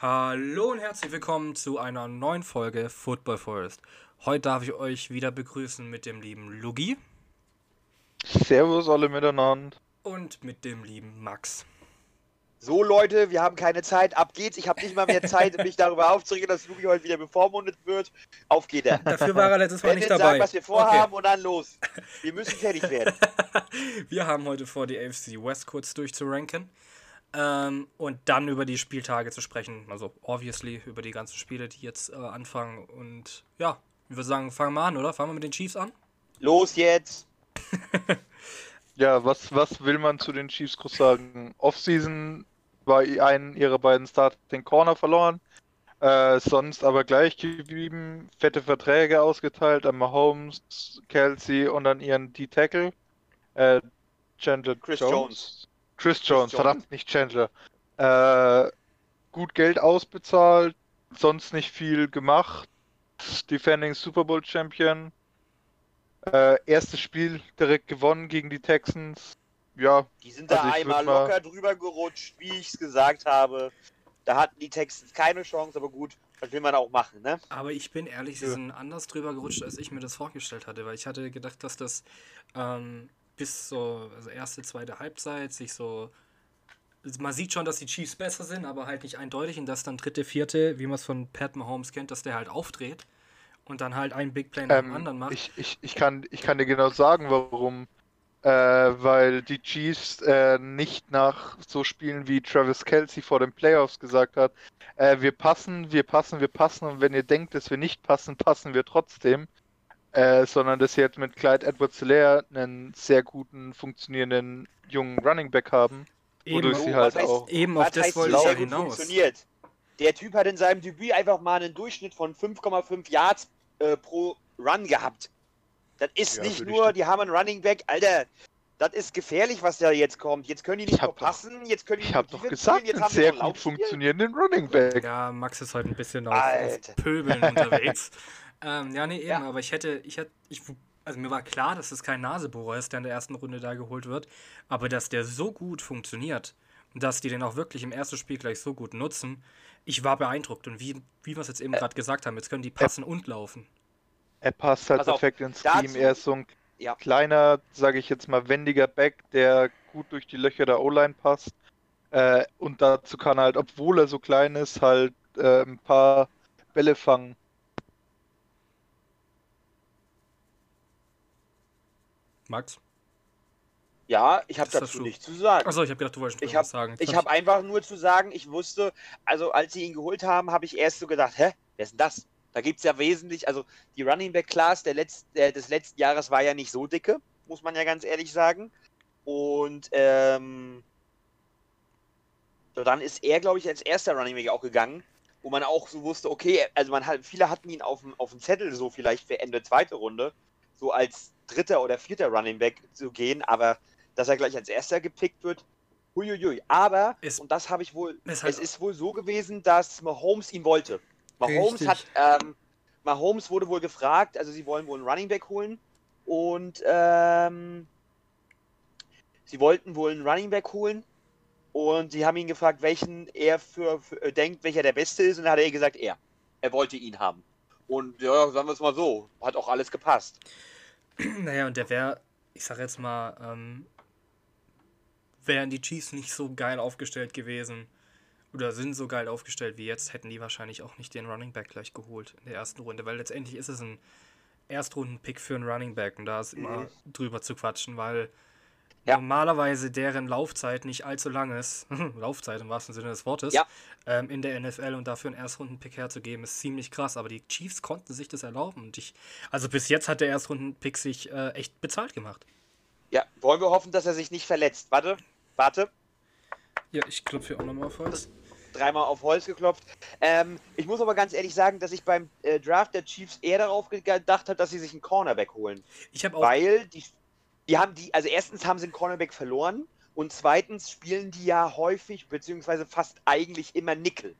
Hallo und herzlich willkommen zu einer neuen Folge Football Forest. Heute darf ich euch wieder begrüßen mit dem lieben Lugi Servus alle miteinander. und mit dem lieben Max. So Leute, wir haben keine Zeit, ab geht's. Ich habe nicht mal mehr Zeit, mich darüber aufzuregen, dass Lugi heute wieder bevormundet wird. Auf geht er. Dafür war er letztes Mal nicht dabei. sagt, was wir vorhaben und dann los. Wir müssen fertig werden. Wir haben heute vor, die AFC West kurz durchzuranken ähm, und dann über die Spieltage zu sprechen. Also, obviously, über die ganzen Spiele, die jetzt äh, anfangen. Und ja, ich würde sagen, fangen wir an, oder? Fangen wir mit den Chiefs an? Los jetzt. Ja, was, was will man zu den Chiefs groß sagen? Offseason war einen ihrer beiden Starting Corner verloren. Äh, sonst aber gleich geblieben. Fette Verträge ausgeteilt an Mahomes, Kelsey und an ihren D-Tackle. Äh, Chandler Chris Jones. Jones. Chris Jones, Jones. verdammt, nicht Chandler. Äh, gut Geld ausbezahlt, sonst nicht viel gemacht. Defending Super Bowl Champion. Äh, erstes Spiel direkt gewonnen gegen die Texans. Ja, Die sind da Also ich einmal locker drüber gerutscht, wie ich es gesagt habe. Da hatten die Texans keine Chance, aber gut, das will man auch machen, ne? Aber ich bin ehrlich, sie Ja. sind anders drüber gerutscht, als ich mir das vorgestellt hatte, weil ich hatte gedacht, dass das ähm, bis so, also erste, zweite Halbzeit sich so. Man sieht schon, dass die Chiefs besser sind, aber halt nicht eindeutig und dass dann dritte, vierte, wie man es von Pat Mahomes kennt, dass der halt aufdreht und dann halt einen Big Play nach dem ähm, anderen macht. ich, ich, ich, kann, ich kann dir genau sagen, warum. Äh, weil die Chiefs äh, nicht nach so Spielen wie Travis Kelsey vor den Playoffs gesagt hat, äh, wir passen, wir passen, wir passen und wenn ihr denkt, dass wir nicht passen, passen wir trotzdem. Äh, sondern dass sie jetzt mit Clyde Edwards-Helaire einen sehr guten, funktionierenden jungen Running Back haben. wodurch eben sie Oh, halt heißt- auch- eben auf Was das wollte ich ja sehr gut hinaus. funktioniert? Der Typ hat in seinem Debüt einfach mal einen Durchschnitt von 5,5 Yards äh, pro Run gehabt. Das ist Ja, nicht nur, die haben einen Running Back, Alter. Das ist gefährlich, was da jetzt kommt. Jetzt können die nicht hab doch- passen, jetzt können die Ich habe nur doch gesagt, spielen, jetzt sie sehr gut funktionierenden Running Back. Ja, Max ist heute ein bisschen auf, Alter. auf Pöbeln unterwegs. Ähm, ja, nee, eben, Ja. aber ich hätte, ich hätte, ich, also mir war klar, dass es kein Nasebohrer ist, der in der ersten Runde da geholt wird, aber dass der so gut funktioniert und dass die den auch wirklich im ersten Spiel gleich so gut nutzen, ich war beeindruckt und wie, wie wir es jetzt eben gerade gesagt haben, jetzt können die passen und laufen. Er passt halt Pass perfekt ins dazu- Er ist so ein Ja. kleiner, sage ich jetzt mal, wendiger Back, der gut durch die Löcher der O-Line passt. Äh, und dazu kann er halt, obwohl er so klein ist, halt äh, ein paar Bälle fangen. Max? Ja, ich habe dazu nichts zu sagen. Achso, ich habe gedacht, du wolltest Ich noch was hab- sagen. Ich habe einfach nur zu sagen, ich wusste, also als sie ihn geholt haben, habe ich erst so gedacht, hä, wer ist denn das? Da gibt es ja wesentlich, also die Running Back Class der Letz-, der, des letzten Jahres war ja nicht so dicke, muss man ja ganz ehrlich sagen. Und ähm, so dann ist er, glaube ich, als erster Running Back auch gegangen, wo man auch so wusste, okay, also man hat, viele hatten ihn auf dem, auf dem Zettel so vielleicht für Ende zweite Runde, so als dritter oder vierter Running Back zu gehen, aber dass er gleich als erster gepickt wird, huiuiui. Aber, Es- und das habe ich wohl, es es ist wohl so gewesen, dass Mahomes ihn wollte. Mahomes Richtig. hat, ähm, Mahomes wurde wohl gefragt, also sie wollen wohl einen Running Back holen und ähm, sie wollten wohl einen Running Back holen und sie haben ihn gefragt, welchen er für, für äh, denkt, welcher der Beste ist und dann hat er gesagt, er. Er wollte ihn haben. Und ja, sagen wir es mal so, hat auch alles gepasst. Naja, und der wäre, ich sag jetzt mal, ähm, wären die Chiefs nicht so geil aufgestellt gewesen oder sind so geil aufgestellt wie jetzt, hätten die wahrscheinlich auch nicht den Running Back gleich geholt in der ersten Runde, weil letztendlich ist es ein Erstrunden-Pick für einen Running Back und da ist immer Mhm. drüber zu quatschen, weil Ja. normalerweise deren Laufzeit nicht allzu lang ist, Laufzeit im wahrsten Sinne des Wortes, Ja. ähm, in der NFL und dafür einen Erstrunden-Pick herzugeben, ist ziemlich krass, aber die Chiefs konnten sich das erlauben und ich, also bis jetzt hat der Erstrunden-Pick sich äh, echt bezahlt gemacht. Ja, wollen wir hoffen, dass er sich nicht verletzt. Warte, warte. Ja, ich klopfe hier auch nochmal auf Holz. dreimal auf Holz geklopft. Ähm, ich muss aber ganz ehrlich sagen, dass ich beim äh, Draft der Chiefs eher darauf gedacht habe, dass sie sich einen Cornerback holen. Ich habe auch. Weil die, die haben die, also erstens haben sie einen Cornerback verloren und zweitens spielen die ja häufig, beziehungsweise fast eigentlich immer Nickel.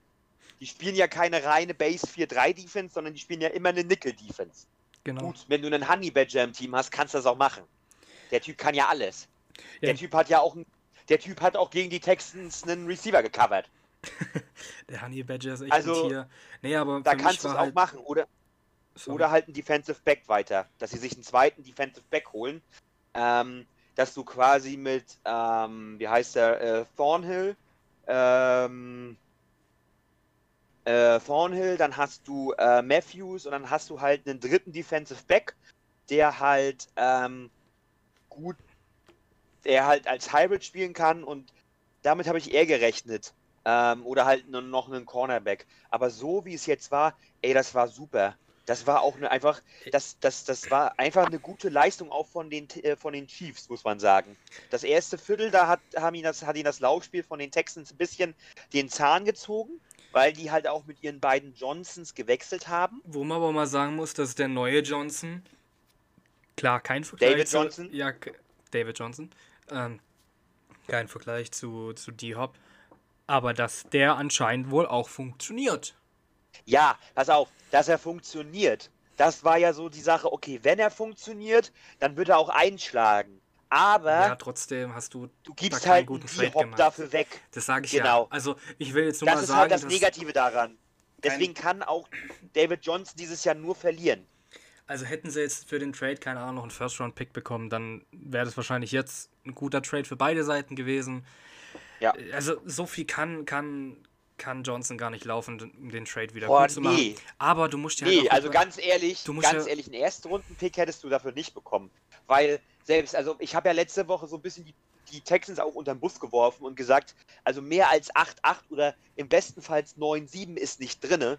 Die spielen ja keine reine Base 4-3 Defense, sondern die spielen ja immer eine Nickel Defense. genau. Gut, wenn du einen Honey Badger im Team hast, kannst du das auch machen. Der Typ kann ja alles. Ja. Der Typ hat ja auch, der Typ hat auch gegen die Texans einen Receiver gecovert. Der Honey Badger ist echt Also, ein Tier. Nee, aber Da kannst du es war auch halt, machen. Oder, sorry. oder halt einen Defensive Back weiter. Dass sie sich einen zweiten Defensive Back holen. Ähm, dass du quasi mit, ähm, wie heißt der, äh, Thornhill, ähm, äh, Thornhill, dann hast du äh, Matthews und dann hast du halt einen dritten Defensive Back, der halt ähm, gut, der halt als Hybrid spielen kann und damit habe ich eher gerechnet. Ähm, oder halt noch einen Cornerback. Aber so wie es jetzt war, ey, das war super. Das war auch eine, einfach, das, das, das war einfach eine gute Leistung auch von den, äh, von den Chiefs, muss man sagen. Das erste Viertel, da hat, haben ihn das, hat ihn das Laufspiel von den Texans ein bisschen den Zahn gezogen, weil die halt auch mit ihren beiden Johnsons gewechselt haben. Wo man aber mal sagen muss, dass der neue Johnson, klar, kein Vergleich David zu, Johnson? Ja, David Johnson. Ähm, kein Vergleich zu, zu D-Hop. Aber dass der anscheinend wohl auch funktioniert. Ja, pass auf, dass er funktioniert. Das war ja so die Sache, okay, wenn er funktioniert, dann wird er auch einschlagen. Aber Ja, trotzdem hast du du gibst keinen halt guten einen Trade gemacht. dafür weg. Das sage ich Genau. ja. Also ich will jetzt nur Das mal ist sagen, halt das Negative daran. Deswegen kann auch David Johnson dieses Jahr nur verlieren. also hätten sie jetzt für den Trade, keine Ahnung, noch einen First-Round-Pick bekommen, dann wäre das wahrscheinlich jetzt ein guter Trade für beide Seiten gewesen. Ja. Also so viel kann, kann, kann Johnson gar nicht laufen, um den Trade wieder Boah, gut zu machen. nee. Aber du musst dir halt Nee, auch also ganz ehrlich, ganz ja- ehrlich, einen Erstrunden-Pick hättest du dafür nicht bekommen. Weil selbst, also ich habe ja letzte Woche so ein bisschen die, die Texans auch unter den Bus geworfen und gesagt, also mehr als 8-8 oder im bestenfalls 9-7 ist nicht drinne.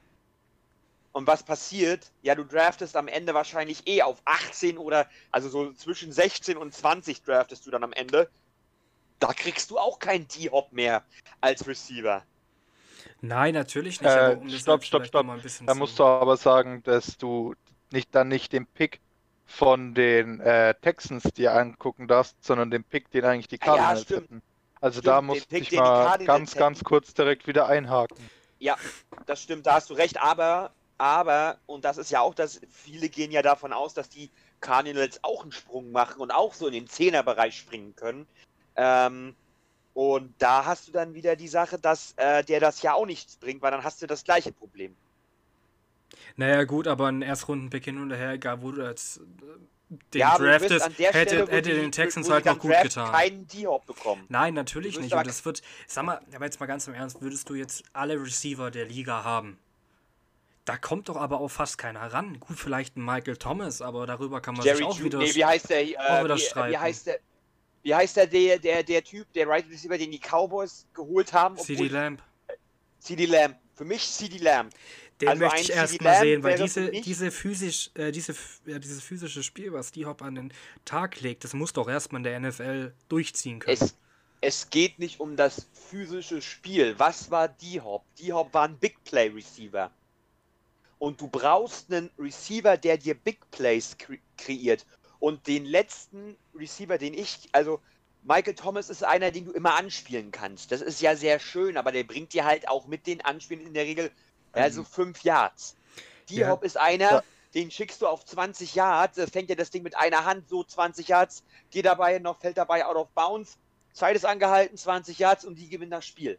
Und was passiert? Ja, du draftest am Ende wahrscheinlich eh auf 18 oder also so zwischen 16 und 20 draftest du dann am Ende. Da kriegst du auch keinen D-Hop mehr als Receiver. Nein, natürlich nicht. Äh, aber um stopp, stopp, stopp. noch mal ein bisschen Da zu- musst du aber sagen, dass du nicht dann nicht den Pick von den äh, Texans dir angucken darfst, sondern den Pick, den eigentlich die Ah ja, Cardinals stimmt. hätten. Also Stimmt, da Pick, ich mal ganz, hätten. ganz kurz direkt wieder einhaken. Ja, das stimmt, da hast du recht, aber, aber, und das ist ja auch das, viele gehen ja davon aus, dass die Cardinals auch einen Sprung machen und auch so in den Zehnerbereich springen können. Ähm, und da hast du dann wieder die Sache, dass äh, der das ja auch nichts bringt, weil dann hast du das gleiche Problem. Naja, gut, aber ein Erstrunden-Pick hin und her, egal wo du jetzt äh, den ja, draftest, hätte, Stelle, hätte den Texans halt noch gut draften, getan. keinen D-Hop bekommen. Nein, natürlich nicht. Und das wird, sag mal, aber jetzt mal ganz im Ernst, würdest du jetzt alle Receiver der Liga haben? Da kommt doch aber auch fast keiner ran. Gut, vielleicht ein Michael Thomas, aber darüber kann man Jerry sich auch Ju wieder. nee, wie heißt der, auch äh, wieder wie, streiten. wie heißt der, wie heißt der, der, der, der Typ, der Right Receiver, den die Cowboys geholt haben? CD Lamb. CD Lamb. Für mich CD Lamb. Den Also möchte ich erst CD mal Lamb sehen, weil diese, diese physisch, äh, diese, ja, dieses physische Spiel, was die Hop an den Tag legt, das muss doch erstmal in der NFL durchziehen können. Es, es geht nicht um das physische Spiel. Was war D-Hop? D-Hop war ein Big Play Receiver. Und du brauchst einen Receiver, der dir Big Plays kre kreiert. Und den letzten Receiver, den ich, also Michael Thomas ist einer, den du immer anspielen kannst. Das ist ja sehr schön, aber der bringt dir halt auch mit den Anspielen in der Regel ja, so fünf Yards. D-Hop ist einer, Ja. den schickst du auf 20 Yards, fängt er das Ding mit einer Hand, so 20 Yards, geht dabei noch, fällt dabei out of bounds, Zeit ist angehalten, 20 Yards und die gewinnen das Spiel.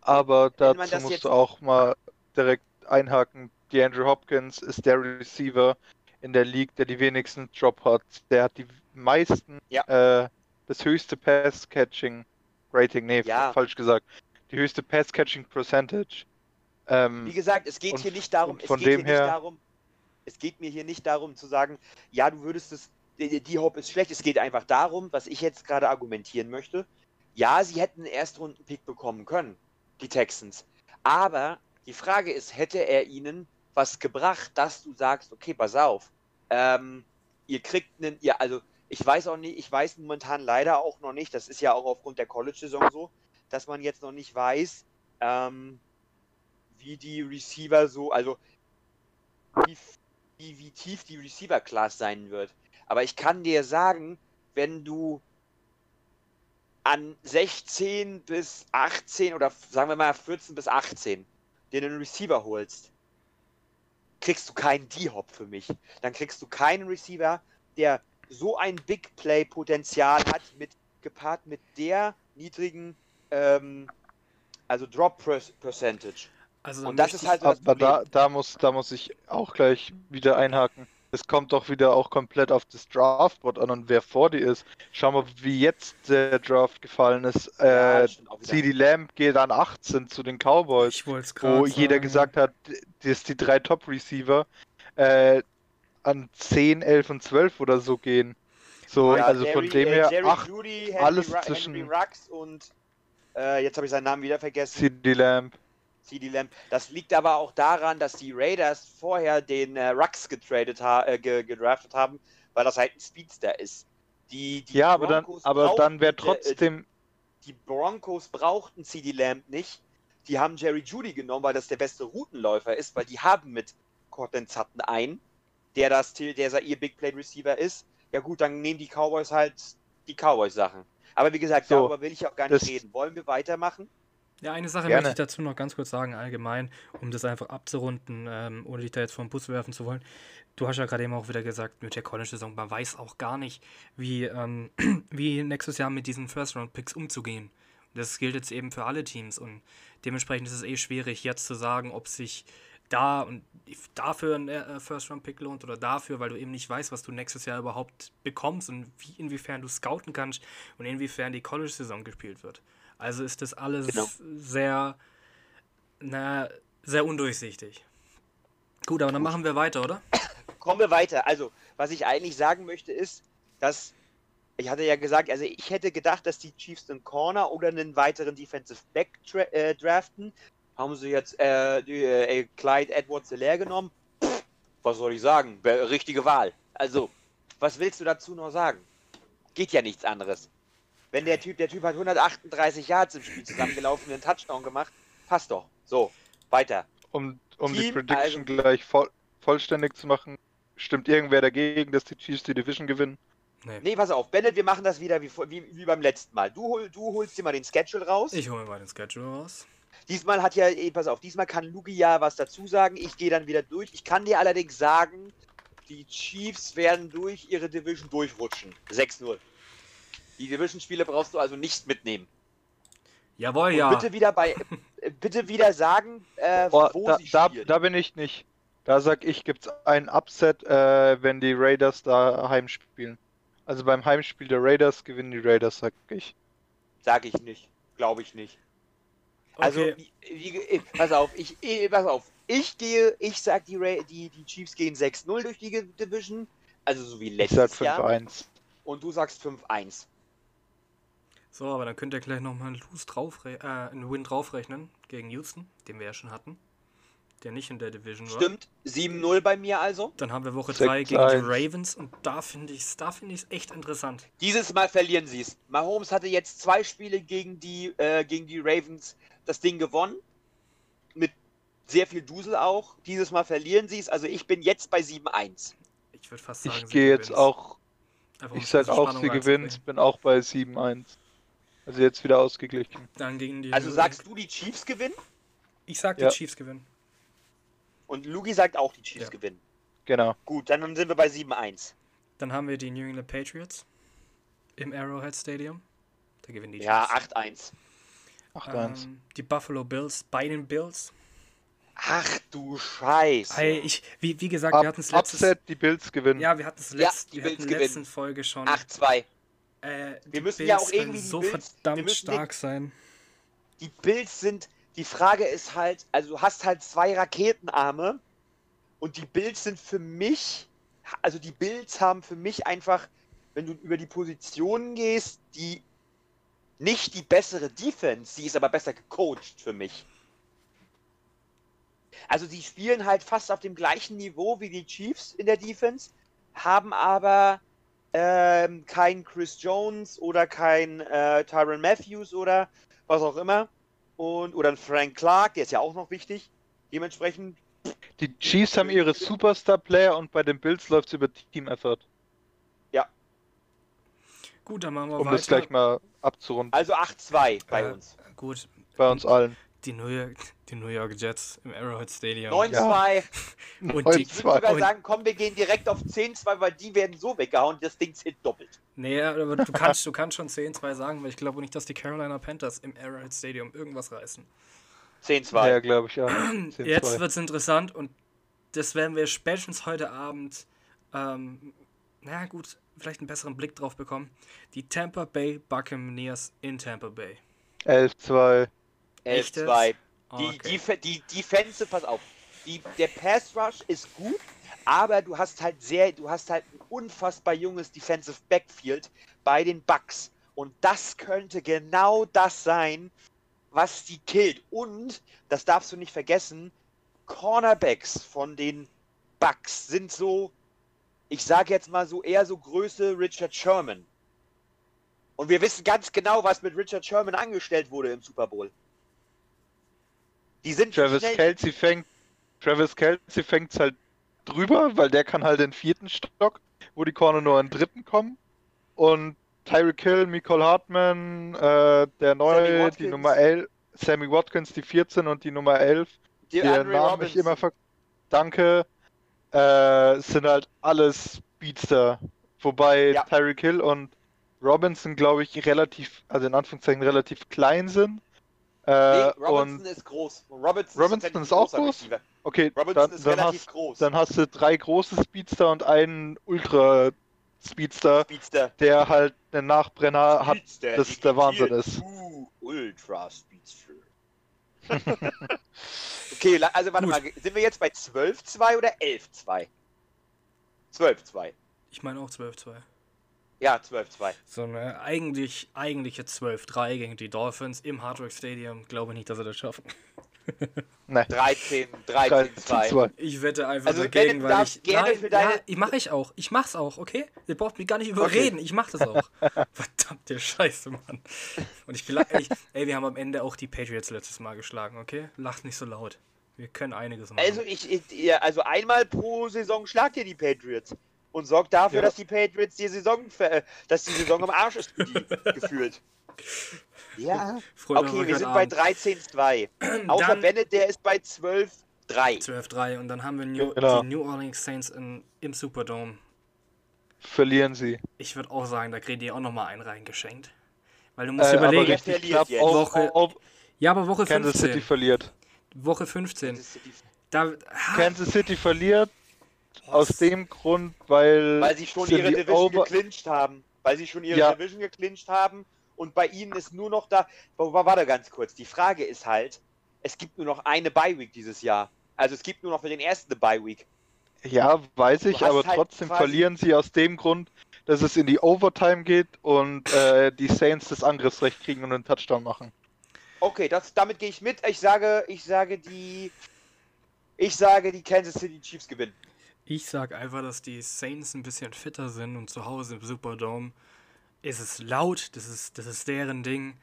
Aber Wenn man dazu das musst du auch mal direkt einhaken. DeAndre Hopkins ist der Receiver in der League, der die wenigsten Drop hat. Der hat die meisten, Ja. äh, das höchste Pass-Catching-Rating, nee, Ja. falsch gesagt. Die höchste Pass-Catching-Percentage. Ähm, Wie gesagt, es geht Und- hier nicht darum, und es von geht hier dem nicht her- darum, es geht mir hier nicht darum zu sagen, ja, du würdest es, die, die Hop ist schlecht. Es geht einfach darum, was ich jetzt gerade argumentieren möchte. Ja, sie hätten einen Erstrunden-Pick bekommen können, die Texans. Aber die Frage ist, hätte er ihnen was gebracht, dass du sagst, okay, pass auf, ähm, ihr kriegt einen, ihr, also ich weiß auch nicht, ich weiß momentan leider auch noch nicht, das ist ja auch aufgrund der College-Saison so, dass man jetzt noch nicht weiß, ähm, wie die Receiver so, also wie, wie, wie tief die Receiver-Class sein wird. Aber ich kann dir sagen, wenn du an 16 bis 18 oder sagen wir mal 14 bis 18 dir einen Receiver holst, kriegst du keinen D-Hop für mich. Dann kriegst du keinen Receiver, der so ein Big Play-Potenzial hat, mit, gepaart mit der niedrigen ähm, Also Drop Percentage. Also Und das ist halt so das Aber da, Problem. da, muss, da muss ich auch gleich wieder einhaken. Es kommt doch wieder auch komplett auf das Draftboard an und wer vor dir ist. Schau mal, wie jetzt der Draft gefallen ist. Ja, Äh. CD Lamb geht an 18 zu den Cowboys, ich wollte es wo gerade jeder sagen. gesagt hat, dass die drei Top-Receiver äh, an 10, 11 und 12 oder so gehen. So, Ja, also Jerry, von dem äh, her, Jerry ach, Judy, Henry, alles Ru- zwischen- Henry Rux und äh, jetzt habe ich seinen Namen wieder vergessen. CD Lamb. CD Lamb. Das liegt aber auch daran, dass die Raiders vorher den äh, Rux getradet ha äh, ge gedraftet haben, weil das halt ein Speedster ist. Die, die Ja, aber dann, Broncos aber dann wäre brauchten, äh, trotzdem, die Broncos brauchten CD Lamb nicht. Die haben Jerry Judy genommen, weil das der beste Routenläufer ist, weil die haben mit Cortland Sutton einen, der das, der ihr Big Play Receiver ist. Ja gut, dann nehmen die Cowboys halt die Cowboys Sachen. Aber wie gesagt, So, darüber will ich auch gar nicht reden. Wollen wir weitermachen? Ja, eine Sache Gerne. möchte ich dazu noch ganz kurz sagen, allgemein, um das einfach abzurunden, ähm, ohne dich da jetzt vom Bus werfen zu wollen. Du hast ja gerade eben auch wieder gesagt, mit der College-Saison, man weiß auch gar nicht, wie, ähm, wie nächstes Jahr mit diesen First-Round-Picks umzugehen. Das gilt jetzt eben für alle Teams und dementsprechend ist es eh schwierig, jetzt zu sagen, ob sich da und dafür ein äh, First-Round-Pick lohnt oder dafür, weil du eben nicht weißt, was du nächstes Jahr überhaupt bekommst und wie, inwiefern du scouten kannst und inwiefern die College-Saison gespielt wird. Also ist das alles Genau. sehr, na, sehr undurchsichtig. Gut, aber dann machen wir weiter, oder? Kommen wir weiter. Also, was ich eigentlich sagen möchte, ist, dass ich hatte ja gesagt, also ich hätte gedacht, dass die Chiefs einen Corner oder einen weiteren Defensive Back äh, draften. Haben sie jetzt äh, die, äh, Clyde Edwards leer genommen? Pff, was soll ich sagen? Be- Richtige Wahl. Also, was willst du dazu noch sagen? Geht ja nichts anderes. Wenn der Typ, der Typ hat 138 Yards im Spiel zusammengelaufen, einen Touchdown gemacht, passt doch. So, weiter. um, um die Team, Prediction also- gleich voll, vollständig zu machen, stimmt irgendwer dagegen, dass die Chiefs die Division gewinnen? Nee. Nee, pass auf, Bennett, wir machen das wieder wie, vor- wie, wie beim letzten Mal. Du, hol, du holst dir mal den Schedule raus. Ich hole mir mal den Schedule raus. Diesmal hat ja, eh, pass auf, diesmal kann Lugi ja was dazu sagen. Ich gehe dann wieder durch. Ich kann dir allerdings sagen, die Chiefs werden durch ihre Division durchrutschen. 6-0. Die Division-Spiele brauchst du also nicht mitnehmen. Jawohl, Und ja. bitte wieder bei, äh, bitte wieder sagen, äh, Oh, wo da, sie da, spielen. da bin ich nicht. Da sag ich, gibt's ein Upset, äh, wenn die Raiders da heimspielen. Also beim Heimspiel der Raiders gewinnen die Raiders, sag ich. Sag ich nicht. Glaube ich nicht. Also, Okay. wie, wie, pass auf, ich, eh, pass auf. Ich gehe, ich sag, die, Ra- die, die Chiefs gehen 6-0 durch die Division. Also so wie Ich sag letztes Jahr. 5-1. Und du sagst 5-1. So, aber dann könnt ihr gleich nochmal einen Lose draufre äh, einen Win draufrechnen gegen Houston, den wir ja schon hatten. Der nicht in der Division war. Stimmt. 7-0 bei mir also. Dann haben wir Woche Sechs 3 gegen die. Ravens und da finde ich es da find ich's echt interessant. Dieses Mal verlieren sie es. Mahomes hatte jetzt zwei Spiele gegen die, äh, gegen die Ravens das Ding gewonnen. Mit sehr viel Dusel auch. Dieses Mal verlieren sie es. Also ich bin jetzt bei 7-1. Ich würde fast sagen, Ich sie gehe jetzt auch, Einfach, um ich sag diese auch, sie reinzubringen. bin auch bei 7-1. Also jetzt wieder ausgeglichen. Dann gegen die Also sagst du, die Chiefs gewinnen? Ich sag, die Ja. Chiefs gewinnen. Und Lugi sagt auch, die Chiefs Ja. gewinnen. Genau. Gut, dann sind wir bei 7-1. Dann haben wir die New England Patriots im Arrowhead Stadium. Da gewinnen die Ja, Chiefs. 8-1. 8-1. Ähm, die Buffalo Bills bei den Bills. Ach du Scheiße. Hey, ich, wie, wie gesagt, Up, wir hatten es letztes Upset, die Bills gewinnen. Ja, wir hatten es Ja, letzt, die wir Bills hatten in der gewinnen. letzten Folge schon. 8-2. Äh, Wir müssen ja auch Bills irgendwie so Bills- verdammt müssen den- stark sein. Die Bills sind, die Frage ist halt, also du hast halt zwei Raketenarme und die Bills sind für mich, also die Bills haben für mich einfach, wenn du über die Positionen gehst, die nicht die bessere Defense, sie ist aber besser gecoacht für mich. Also die spielen halt fast auf dem gleichen Niveau wie die Chiefs in der Defense, haben aber ähm, kein Chris Jones oder kein äh, Tyron Matthews oder was auch immer. Und, oder ein Frank Clark, der ist ja auch noch wichtig. Dementsprechend, Die Chiefs haben ihre Superstar-Player und bei den Bills läuft es über Team-Effort. Gut, dann machen wir Um weiter. das gleich mal abzurunden. also 8-2 bei Äh, uns. Gut, Bei uns allen. Die New York, die New York Jets im Arrowhead Stadium. 9-2. Und die- Ich würde 9-2. sogar sagen, komm, wir gehen direkt auf 10-2, weil die werden so weggehauen, das Ding zählt doppelt. Nee, aber du kannst, du kannst schon 10-2 sagen, weil ich glaube nicht, dass die Carolina Panthers im Arrowhead Stadium irgendwas reißen. 10-2. Ja, glaube ich, ja. Jetzt 10-2. wird's interessant und das werden wir spätestens heute Abend, ähm, na gut, vielleicht einen besseren Blick drauf bekommen. Die Tampa Bay Buccaneers in Tampa Bay. 11-2. Echt 11-2. jetzt? Die, Okay. die, die Defensive, pass auf. Die, der Pass Rush ist gut, aber du hast halt sehr, du hast halt ein unfassbar junges Defensive Backfield bei den Bucks. Und das könnte genau das sein, was die killt. Und, das darfst du nicht vergessen, Cornerbacks von den Bucks sind so, ich sage jetzt mal so eher so Größe Richard Sherman. Und wir wissen ganz genau, was mit Richard Sherman angestellt wurde im Super Bowl. Die sind Travis schnell. Kelsey fängt, Travis Kelsey fängt's halt drüber, weil der kann halt den vierten Stock, wo die Corner nur in den dritten kommen. Und Tyreek Hill, Nicole Hartman, äh, der neue, die Nummer 11, Sammy Watkins, die 14 und die Nummer 11, die der Namen ich immer ver... Danke, äh, sind halt alles Speedster. Wobei Ja. Tyreek Hill und Robinson, glaube ich, relativ, also in Anführungszeichen relativ klein sind. Äh, und Robinson ist groß. Robinson, Robinson ist auch groß? Receiver. okay, Robinson dann, ist dann, relativ hast, groß. dann hast du drei große Speedster und einen Ultra Speedster, Speedster. der halt einen Nachbrenner hat. Speedster, das die der Wahnsinn ist. 2 Ultra Speedster. okay, also warte Gut. mal, sind wir jetzt bei 12-2 oder 11-2? 12-2. Ich meine auch 12-2. Ja, 12-2. So eine eigentlich, eigentliche 12-3 gegen die Dolphins im Hard Rock Stadium. Glaube nicht, dass sie das schaffen. Ne, 13, 13, 2. 2. Ich wette einfach Also, dagegen, weil ich. gerne Nein, für deine- ja, ich mache ich auch. Ich mach's auch, okay? Ihr braucht mich gar nicht Okay. überreden. Ich mach das auch. Verdammte Scheiße, Mann. Und ich will ey, ey, wir haben am Ende auch die Patriots letztes Mal geschlagen, okay? Lacht nicht so laut. Wir können einiges machen. Also, ich, ich, ja, also einmal pro Saison schlagt ihr die Patriots. Und sorgt dafür, Ja. dass die Patriots die Saison, äh, dass die Saison am Arsch ist die, gefühlt. Ja. Freut Okay, wir sind bei Abend. 13-2. Außer Dann- Bennett, der ist bei 12-3. 12-3 und dann haben wir New, Genau. die New Orleans Saints in, im Superdome. Verlieren sie. Ich würde auch sagen, da kriegt ihr auch nochmal einen reingeschenkt. Weil du musst Äh, überlegen. aber richtig verliert knapp jetzt? auf, Woche auf ja, aber Woche Kansas 15. City verliert. Woche 15. Das ist die- Da, Kansas City verliert aus dem Grund, weil, Weil sie schon ihre Division Over- geclincht haben. Weil sie schon ihre Ja. Division geclincht haben. Und bei ihnen ist nur noch da. Wa- wa- Warte ganz kurz. Die Frage ist halt, es gibt nur noch eine Bye-Week dieses Jahr. Also es gibt nur noch für den ersten eine Bye-Week. Ja, weiß ich, aber halt trotzdem verlieren sie aus dem Grund, dass es in die Overtime geht und äh, die Saints das Angriffsrecht kriegen und einen Touchdown machen. Okay, das, damit gehe ich mit. Ich sage, ich sage die. Ich sage, die Kansas City Chiefs gewinnen. Ich sag einfach, dass die Saints ein bisschen fitter sind und zu Hause im Superdome ist es laut, das ist, das ist deren Ding.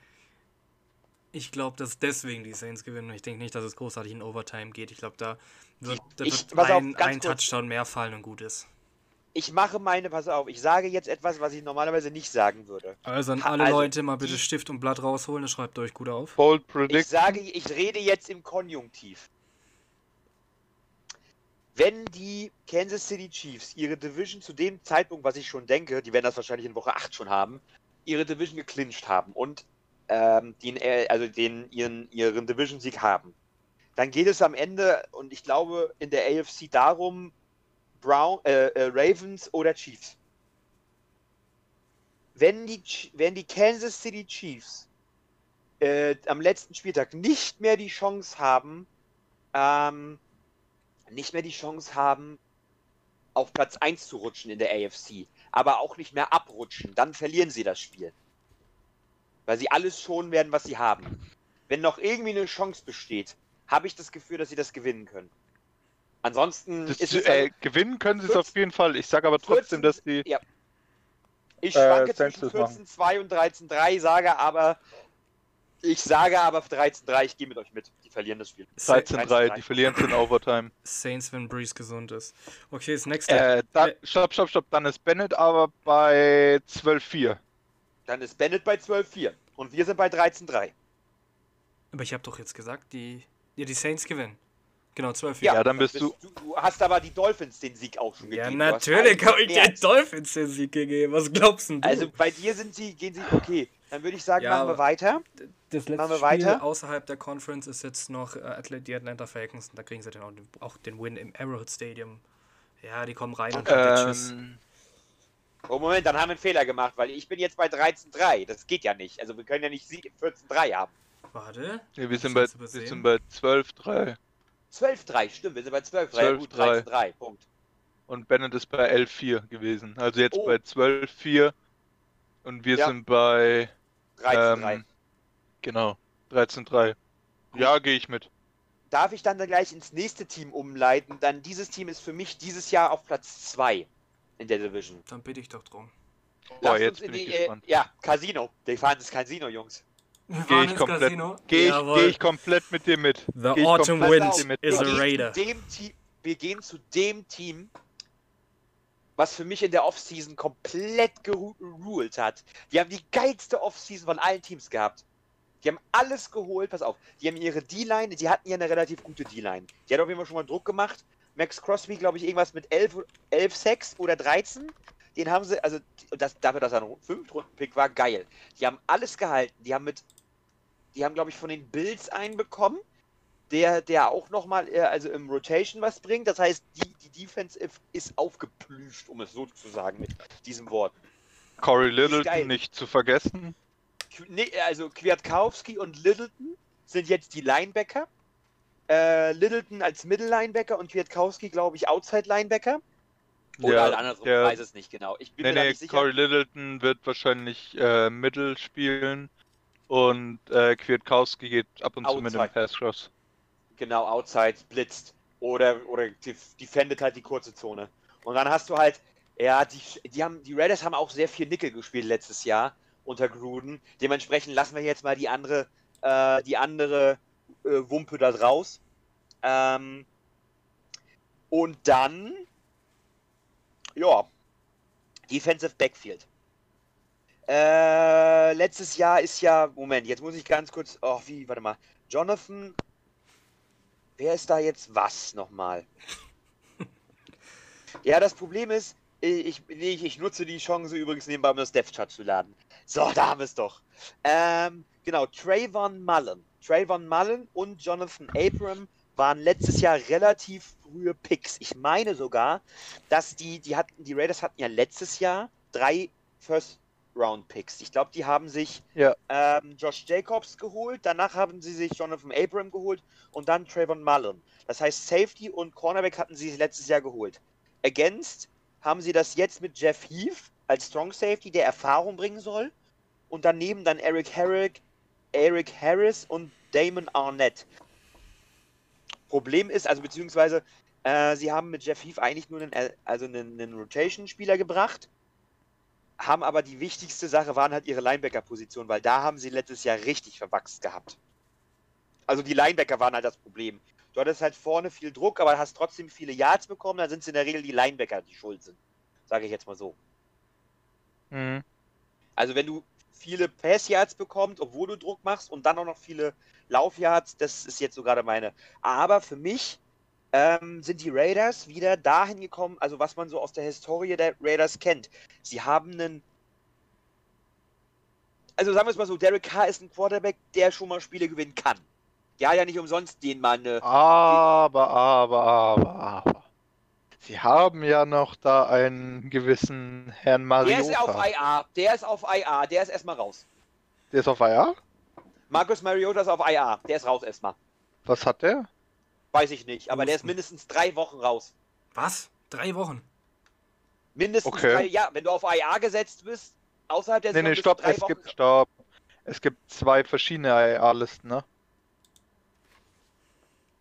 Ich glaube, dass deswegen die Saints gewinnen. Ich denke nicht, dass es großartig in Overtime geht. Ich glaube, da wird, da Ich- wird pass auf, ein, ein. Touchdown mehr fallen und gut ist. Ich mache meine, pass auf, ich sage jetzt etwas, was ich normalerweise nicht sagen würde. Also an alle also Leute mal bitte Stift und Blatt rausholen, das schreibt euch gut auf. Bold Ich sage, ich rede jetzt im Konjunktiv. Wenn die Kansas City Chiefs ihre Division zu dem Zeitpunkt, was ich schon denke, die werden das wahrscheinlich in Woche 8 schon haben, ihre Division geclincht haben und ähm, den, äh, also den, ihren, ihren Division-Sieg haben, dann geht es am Ende, und ich glaube in der AFC darum, Brown, äh, äh, Ravens oder Chiefs. Wenn die, wenn die Kansas City Chiefs äh, am letzten Spieltag nicht mehr die Chance haben, ähm, nicht mehr die Chance haben, auf Platz 1 zu rutschen in der AFC, aber auch nicht mehr abrutschen, dann verlieren sie das Spiel. Weil sie alles schonen werden, was sie haben. Wenn noch irgendwie eine Chance besteht, habe ich das Gefühl, dass sie das gewinnen können. Ansonsten Das, ist es äh, gewinnen können sie es 14 auf jeden Fall. Ich sage aber trotzdem, 14 dass die. ja. ich äh, schwanke zwischen das machen. 14-2 und 13-3, sage aber, ich sage aber 13-3, ich gehe mit euch mit. Die verlieren das Spiel. 13-3, die verlieren es in Overtime. Saints, wenn Breeze gesund ist. Okay, das nächste. Äh, dann, stopp, stopp, stopp. Dann ist Bennett aber bei 12-4. Dann ist Bennett bei 12-4 und wir sind bei 13-3. Aber ich habe doch jetzt gesagt, die, ja, die Saints gewinnen. Genau, 12 Ja, dann bist du- Du hast aber die Dolphins den Sieg auch schon Ja, gegeben. Hast natürlich habe ich den Dolphins den Sieg gegeben. Was glaubst denn du? Also bei dir sind sie, gehen sie, okay. Dann würde ich sagen, Ja, machen wir weiter. das machen wir Spiel weiter. außerhalb der Conference ist jetzt noch äh, die Atlanta Falcons. Und da kriegen sie dann auch den, auch den Win im Arrowhead Stadium. Ja, die kommen rein und dann Tschüss. Ähm, Oh Moment, dann haben wir einen Fehler gemacht, weil ich bin jetzt bei 13-3. Das geht ja nicht. Also wir können ja nicht Sieg 14-3 haben. Warte. nee, wir sind bei, wir sind bei 12-3 12-3, stimmt, wir sind bei 12-3. Ja, gut, 12-3. 13-3, Punkt. und Bennett ist bei 11-4 gewesen. Also jetzt Oh. bei 12-4 und wir Ja. sind bei 13-3. ähm, genau 13-3. Ja, gehe ich mit. Darf ich dann, dann gleich ins nächste Team umleiten? Dann dieses Team ist für mich dieses Jahr auf Platz 2 in der Division. Dann bitte ich doch drum. Boah, jetzt bin ich die, äh, gespannt. Ja, Casino. Wir fahren ins Casino, Jungs. Wir Geh fahren ich komplett-. Gehe ich, geh ich komplett mit dir mit. The Geh Autumn Wind is a Raider. wir gehen zu dem Team, was für mich in der Offseason komplett geruled hat. Die haben die geilste Offseason von allen Teams gehabt. Die haben alles geholt, pass auf. Die haben ihre D-Line, die hatten ja eine relativ gute D-Line. Die hat auf jeden Fall schon mal Druck gemacht. Max Crosby, glaube ich, irgendwas mit 11, 11 6 oder 13. Den haben sie, also das, dafür, dass er ein 5-Runden-Pick war, geil. Die haben alles gehalten. Die haben mit, die haben, glaube ich, von den Bills einen bekommen, der, der auch nochmal, äh, also im Rotation was bringt. Das heißt, die, die Defense ist aufgeplüscht, um es so zu sagen, mit diesem Wort. Corey. Littleton nicht zu vergessen. Nee, also Kwiatkowski und Littleton sind jetzt die Linebacker. Äh, Littleton als Middle-Linebacker und Kwiatkowski, glaube ich, Outside-Linebacker. Oder halt andersrum, der- weiß es nicht genau. Ich bin Nee, mir nee, nicht sicher. Corey Littleton wird wahrscheinlich äh, Mittel spielen und äh, Kwiatkowski geht ab und zu mit dem Outside. Pass Cross. Genau, Outside blitzt. Oder, oder def- defendet halt die kurze Zone. Und dann hast du halt, ja, die, die, haben, die Raiders haben auch sehr viel Nickel gespielt letztes Jahr unter Gruden. Dementsprechend lassen wir jetzt mal die andere, äh, die andere äh, Wumpe da raus. Ähm, und dann, ja, Defensive Backfield. Äh, letztes Jahr ist ja, Moment, jetzt muss ich ganz kurz, oh, wie, warte mal, Jonathan, wer ist da jetzt was nochmal? ja, das Problem ist, ich, nee, ich, nutze die Chance übrigens nebenbei, um das Death Chart zu laden. So, da haben wir es doch. Ähm, genau, Trayvon Mullen. Trayvon Mullen und Jonathan Abram waren letztes Jahr relativ frühe Picks. Ich meine sogar, dass die, die hatten, die Raiders hatten ja letztes Jahr drei First Round Picks. Ich glaube, die haben sich Ja. ähm, Josh Jacobs geholt, danach haben sie sich Jonathan Abram geholt und dann Trayvon Mullen. Das heißt, Safety und Cornerback hatten sie letztes Jahr geholt. Ergänzt haben sie das jetzt mit Jeff Heath als Strong Safety, der Erfahrung bringen soll. Und daneben dann Eric Herrick, Eric Harris und Damon Arnett. Problem ist, also beziehungsweise, äh, sie haben mit Jeff Heath eigentlich nur einen, äh, also einen, einen Rotation-Spieler gebracht, haben aber die wichtigste Sache waren halt ihre Linebacker-Position, weil da haben sie letztes Jahr richtig verwachst gehabt. Also die Linebacker waren halt das Problem. Du hattest halt vorne viel Druck, aber hast trotzdem viele Yards bekommen, dann sind es in der Regel die Linebacker, die schuld sind. Sage ich jetzt mal so. Mhm. Also wenn du viele Pass-Yards bekommst, obwohl du Druck machst und dann auch noch viele Lauf-Yards, das ist jetzt so gerade meine. Aber für mich ähm, sind die Raiders wieder dahin gekommen, also was man so aus der Historie der Raiders kennt. Sie haben einen also sagen wir es mal so, Derek Carr ist ein Quarterback, der schon mal Spiele gewinnen kann. Der hat ja nicht umsonst den mal eine. Aber, aber, aber, aber. Sie haben ja noch da einen gewissen Herrn Der ist auf Mariota. IA, der ist auf IA, der ist erstmal raus. Der ist auf IA? Marcus Mariota ist auf IA, der ist raus erstmal. Was hat der? Weiß ich nicht, aber der ist mindestens drei Wochen raus. Was? Drei Wochen? Mindestens Okay. drei, ja, wenn du auf IA gesetzt bist, außerhalb der Nee, nee, du stopp, es Wochen. gibt, stopp. Es gibt zwei verschiedene IA-Listen, ne?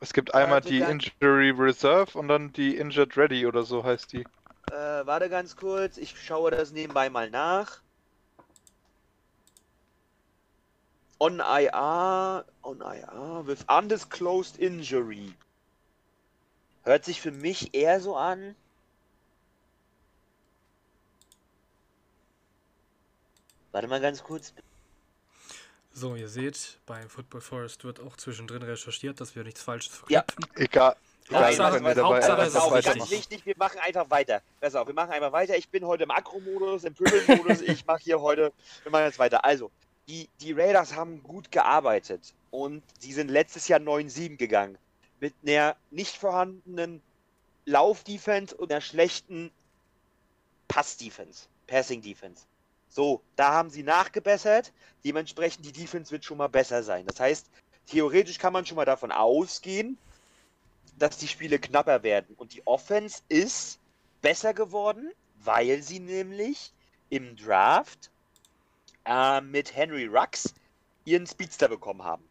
Es gibt einmal Warte, die Injury Reserve und dann die Injured Ready oder so heißt die. Äh, warte ganz kurz, ich schaue das nebenbei mal nach. On IR, on IR with undisclosed injury. Hört sich für mich eher so an. Warte mal ganz kurz. So, ihr seht, bei Football Forest wird auch zwischendrin recherchiert, dass wir nichts Falsches Ja. verknüpfen. Egal. Nein, Hauptsache- dabei Hauptsache, ist weitermachen. ganz wichtig, wir machen einfach weiter. Pass auf, wir machen einfach weiter. Ich bin heute im Akro-Modus, im Pöbel-Modus. ich mache hier heute, wir machen jetzt weiter. Also, die, die Raiders haben gut gearbeitet und sie sind letztes Jahr 9-7 gegangen. Mit einer nicht vorhandenen Lauf-Defense und einer schlechten Pass-Defense, Passing-Defense. So, da haben sie nachgebessert. Dementsprechend die Defense wird schon mal besser sein. Das heißt, theoretisch kann man schon mal davon ausgehen, dass die Spiele knapper werden. Und die Offense ist besser geworden, weil sie nämlich im Draft äh, mit Henry Rux ihren Speedster bekommen haben.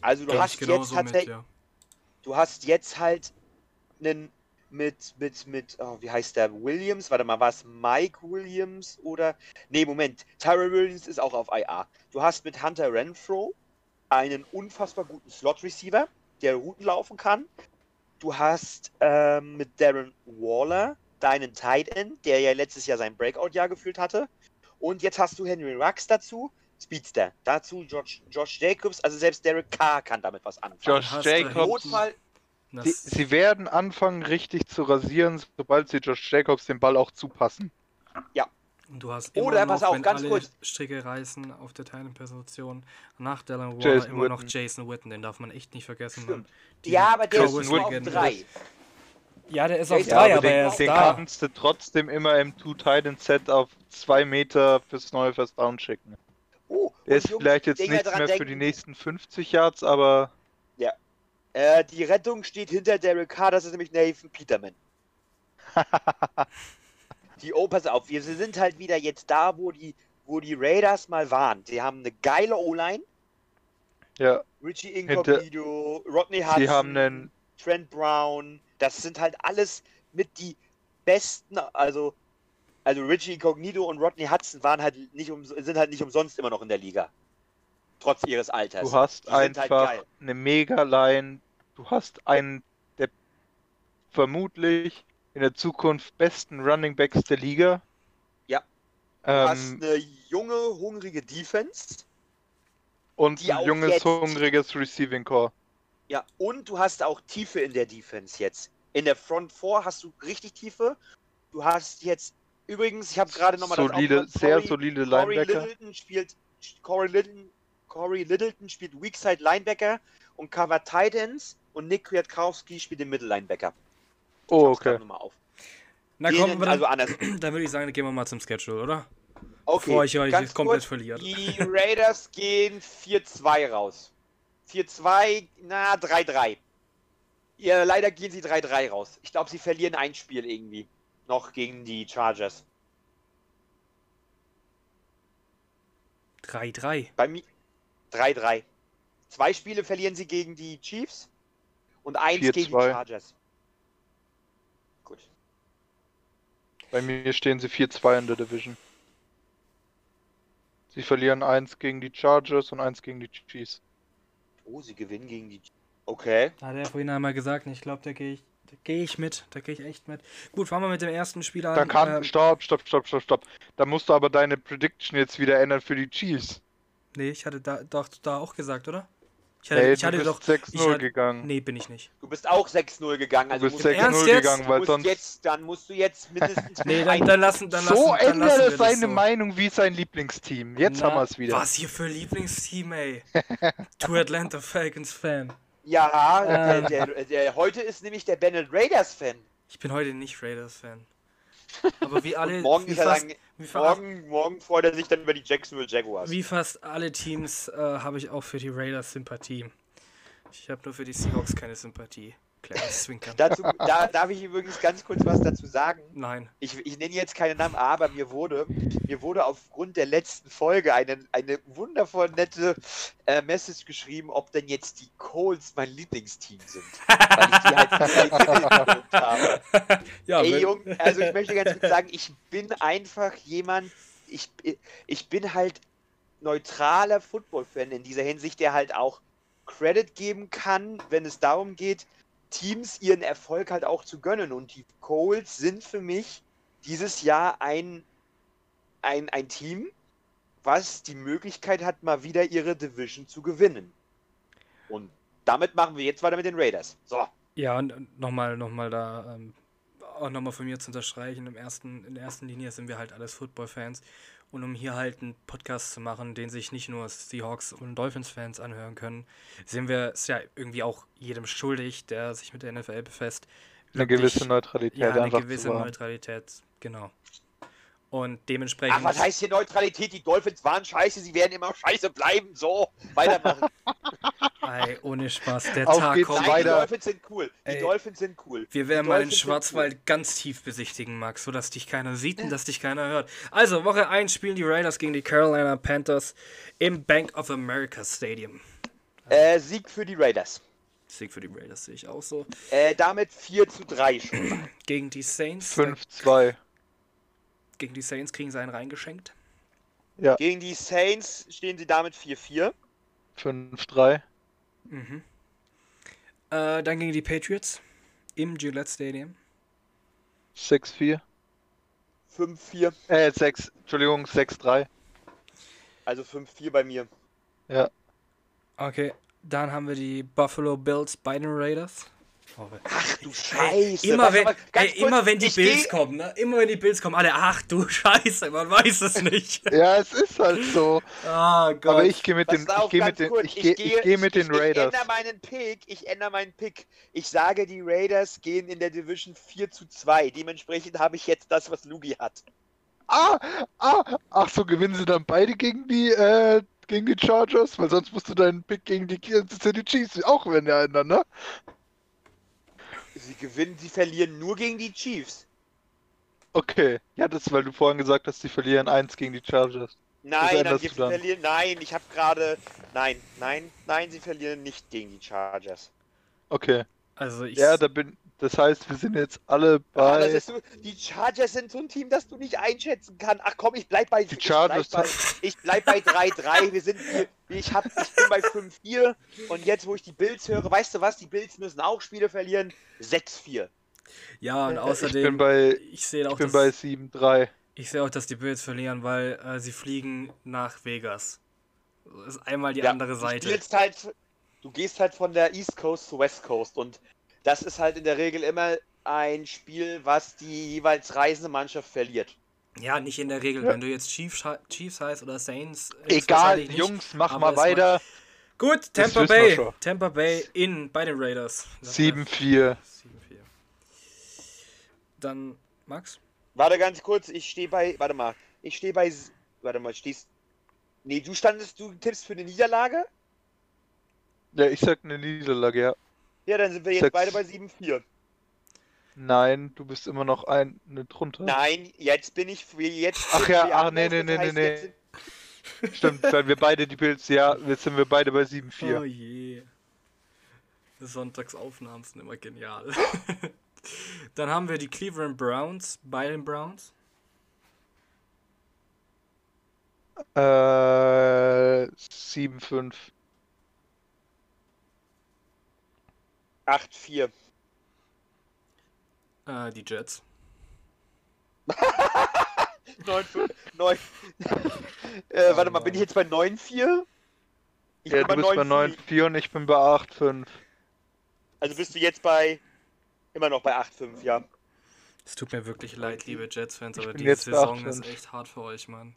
Also du hast jetzt mit, tatsächlich, ja. du hast jetzt halt einen mit, mit, mit, oh, wie heißt der? Williams? Warte mal, war es Mike Williams oder? Nee, Moment. Tyrell Williams ist auch auf IR. Du hast mit Hunter Renfro einen unfassbar guten Slot-Receiver, der Routen laufen kann. Du hast ähm, mit Darren Waller deinen Tight End, der ja letztes Jahr sein Breakout-Jahr gefühlt hatte. Und jetzt hast du Henry Rux dazu, Speedster. Dazu Josh, Josh Jacobs, also selbst Derek Carr kann damit was anfangen. Du Jacobs. Notfall, Die, sie werden anfangen, richtig zu rasieren, sobald sie Josh Jacobs den Ball auch zupassen. und du hast Oder, immer pass noch, auf, wenn ganz alle kurz. Stricke reißen auf der Teilenposition, nach Dylan Waller Jason immer noch Witten. Jason Witten, den darf man echt nicht vergessen. Mann. Die ja, aber der ist nur auf drei. Ja, der ist Ja, auf ich drei, glaube, aber den, er ist den da. kannst du trotzdem immer im Two-Titan-Set auf zwei Meter fürs neue First Down schicken. Oh, Der ist Jungs, vielleicht jetzt nichts dran mehr für denken, die nächsten 50 Yards, aber Äh, die Rettung steht hinter Derek Carr, das ist nämlich Nathan Peterman. die, oh, pass auf, wir sind halt wieder jetzt da, wo die, wo die Raiders mal waren. Die haben eine geile O-Line. ja, Richie Incognito, Rodney Hudson, sie haben einen Trent Brown. Das sind halt alles mit die besten, also, also Richie Incognito und Rodney Hudson waren halt nicht um, sind halt nicht umsonst immer noch in der Liga. Trotz ihres Alters. Du hast Die halt einfach geil. eine Mega-Line. Du hast einen der vermutlich in der Zukunft besten Running Backs der Liga. Ja. Du hast Ähm, eine junge, hungrige Defense. und ein junges, jetzt- hungriges Receiving Core. Ja, und du hast auch Tiefe in der Defense jetzt. In der Front 4 hast du richtig Tiefe. Du hast jetzt, übrigens, ich habe gerade nochmal das Solide, aufgemacht, sehr Corey- solide Corey Linebacker. Littleton spielt, Corey Littleton, Corey Littleton spielt Weakside Linebacker und cover Titans und Nick Kwiatkowski spielt den Mittellinebacker. Oh, Schreib's grad okay. nochmal auf. Na komm, aber dann, also anders. dann würde ich sagen, dann gehen wir mal zum Schedule, oder? Okay, Bevor ich euch ganz komplett verliere. Die Raiders gehen 4-2 raus. 4-2, na, 3-3. Ja, leider gehen sie 3-3 raus. Ich glaube, sie verlieren ein Spiel irgendwie. Noch gegen die Chargers. 3-3. Bei mir 3-3. Zwei Spiele verlieren sie gegen die Chiefs und eins gegen die 4-2. Chargers. Gut. Bei mir stehen sie 4-2 in der Division. Sie verlieren eins gegen die Chargers und eins gegen die Chiefs. Oh, sie gewinnen gegen die. Okay. Hat er vorhin einmal gesagt, und ich glaube, da gehe ich, da gehe ich mit. Da gehe ich echt mit. Gut, fangen wir mit dem ersten Spiel an. Da kann. Ähm, Stopp, stopp, stopp, stopp, stopp. Da musst du aber deine Prediction jetzt wieder ändern für die Chiefs. nee, ich hatte da doch da auch gesagt, oder? Ich hatte, Hey, ich du hatte bist doch. 6-0 ich hatte- gegangen. Nee, bin ich nicht. Du bist auch 6-0 gegangen. Also du bist musst, Ernst 6-0 jetzt? gegangen, weil sonst. jetzt, dann musst du jetzt mindestens Nee, dann, dann lassen, dann lassen, so dann lassen ändert wir er das seine so. Meinung wie sein Lieblingsteam. Jetzt Na, haben wir es wieder. Was hier für Lieblingsteam, ey? du Atlanta Falcons Fan. Ja, Ähm. der, der, der, heute ist nämlich der Bennett Raiders Fan. Ich bin heute nicht Raiders Fan. Aber wie alle. Und morgen, wie fast, dann, wie, morgen, morgen freut er sich dann über die Jacksonville Jaguars. wie fast alle Teams äh, habe ich auch für die Raiders Sympathie. Ich habe nur für die Seahawks keine Sympathie. Kleines Zwinkern. Dazu, da darf ich übrigens ganz kurz was dazu sagen. Nein. Ich, ich nenne jetzt keinen Namen, aber mir wurde, mir wurde aufgrund der letzten Folge eine, eine wundervoll nette äh, Message geschrieben, ob denn jetzt die Colts mein Lieblingsteam sind. Weil ich die halt habe. Ja, Ey, Jung, also ich möchte ganz kurz sagen, ich bin einfach jemand, ich, ich bin halt neutraler Football-Fan in dieser Hinsicht, der halt auch Credit geben kann, wenn es darum geht, Teams ihren Erfolg halt auch zu gönnen. Und die Colts sind für mich dieses Jahr ein, ein, ein Team, was die Möglichkeit hat, mal wieder ihre Division zu gewinnen. Und damit machen wir jetzt weiter mit den Raiders. So. Ja, und nochmal noch da ähm, auch nochmal von mir zu unterstreichen, im ersten, in der ersten Linie sind wir halt alles Football-Fans. Und um hier halt einen Podcast zu machen, den sich nicht nur Seahawks und Dolphins-Fans anhören können, sind wir es ja irgendwie auch jedem schuldig, der sich mit der NFL befasst. Eine gewisse Neutralität Ja, eine gewisse. Neutralität, genau. Und dementsprechend. Ach, was heißt hier Neutralität? Die Dolphins waren scheiße, sie werden immer scheiße bleiben. So, weitermachen. Ey, ohne Spaß, der Auf Tag kommt. Nein, die. Dolphins sind cool. Die Ey, Dolphins sind cool. Wir werden mal den Schwarzwald ganz tief besichtigen, Max, sodass dich keiner sieht und dass dich keiner hört. Also, Woche 1 spielen die Raiders gegen die Carolina Panthers im Bank of America Stadium. Cool. Äh, Sieg für die Raiders. Sieg für die Raiders sehe ich auch so. Äh, damit 4 zu 3 schon. mal. Gegen die Saints. 5-2. Gegen die Saints kriegen sie einen reingeschenkt. Gegen die Saints stehen sie damit 4-4. 5-3. Mhm. Äh, dann gegen die Patriots im Gillette Stadium. 6-4. 5-4. Äh, 6. Entschuldigung, 6-3. Also 5-4 bei mir. Okay, dann haben wir die Buffalo Bills bei den Raiders. Ach du Ey, Scheiße. immer, Warte wenn, ey, kurz, immer wenn die ich Bills geh- kommen, ne? Immer wenn die Bills kommen, alle, ach du Scheiße, man weiß es nicht. Ja, es ist halt so. Ah Gott. Aber ich gehe mit den, ich ganz mit den, kurz, ich gehe, ich gehe mit den ich, Raiders. Ich ändere meinen Pick, ich ändere meinen Pick. Ich sage, die Raiders gehen in der Division 4 zu 2. Dementsprechend habe ich jetzt das, was Lugi hat. Ah, ah, ach so, gewinnen sie dann beide gegen die, äh, gegen die Chargers? Weil sonst musst du deinen Pick gegen die Kansas City Chiefs auch wenn ja ändern, ne? Sie gewinnen, sie verlieren nur gegen die Chiefs. Okay. Ja, das ist, weil du vorhin gesagt hast, sie verlieren eins gegen die Chargers. Nein, dann gibt's dann. verlieren. Nein, ich habe gerade. Nein, nein, nein, sie verlieren nicht gegen die Chargers. Okay. Also ich. Ja, da bin, das heißt, wir sind jetzt alle das bei. ist so, die Chargers sind so ein Team, das du nicht einschätzen kannst. Ach komm, ich bleib bei. Die ich Chargers- bleib bei, ich bleib bei 3-3. Wir sind hier. Ich, hab, ich bin bei 5-4. Und jetzt, wo ich die Bills höre, weißt du was? Die Bills müssen auch Spiele verlieren. 6-4. ja, und ich außerdem. bin bei, ich sehe auch, ich bin dass, bei 7-3. ich sehe auch, dass die Bills verlieren, weil äh, sie fliegen nach Vegas. Das ist einmal die Ja, andere Du, Seite. spielst halt, du gehst halt von der East Coast zu West Coast. Und das ist halt in der Regel immer ein Spiel, was die jeweils reisende Mannschaft verliert. Ja, nicht in der Regel. Ja. Wenn du jetzt Chiefs, Chiefs heißt oder Saints. ist Egal, nicht. Jungs, mach mal weiter. Gut, Tampa Bay. Tampa Bay in bei den Raiders. 7-4. 7-4. Dann Max? Warte ganz kurz, ich stehe bei. Warte mal. Ich stehe bei. Warte mal, stehst. Nee, du standest, du tippst für eine Niederlage? Ja, ich sag eine Niederlage, ja. Ja, dann sind wir jetzt Sechs. beide bei 7-4. Nein, du bist immer noch eine drunter. Nein, jetzt bin ich für jetzt. Ach ja, ach, nee, nee, nee, nee, nee. Stimmt, weil wir beide die Bills, ja, jetzt sind wir beide bei 7-4. Oh je. Sonntagsaufnahmen sind immer genial. Dann haben wir die Cleveland Browns bei den Browns. Äh, 7-5. 8-4. Äh, die Jets. 9, 5, 9. äh, warte mal, bin ich jetzt bei 9-4? Ich Ja, du bist bei 9-4. 9-4 und ich bin bei 8-5. Also bist du jetzt bei. Immer noch bei 8-5, ja. Es tut mir wirklich leid, liebe Jets-Fans, aber diese Saison 8-5. ist echt hart für euch, Mann.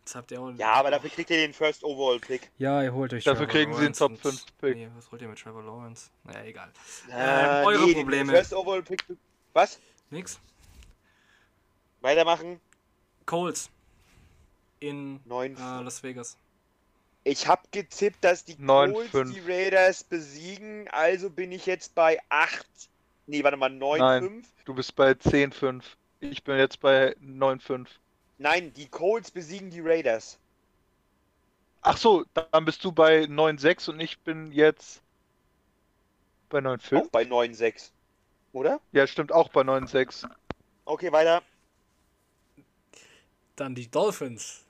Jetzt habt ihr auch. Ja, aber dafür kriegt ihr den First Overall Pick. Ja, ihr holt euch Dafür Trevor kriegen sie einen Lawrence Top und- 5 Pick. Nee, was holt ihr mit Trevor Lawrence? Naja, egal. Äh, eure den Probleme. First Overall Pick. Was? Nix. Weitermachen. Colts. In 9. äh, Las Vegas. Ich habe getippt, dass die 9, Colts 5. die Raiders besiegen, also bin ich jetzt bei 8. Nee, warte mal, 9, Nein. 5. Du bist bei 10-5. Ich bin jetzt bei 9-5. Nein, die Colts besiegen die Raiders. Ach so, dann bist du bei 9-6 und ich bin jetzt bei 9-5. Auch bei 9, 6. Oder? Ja, stimmt, auch bei 9-6. Okay, weiter. Dann die Dolphins.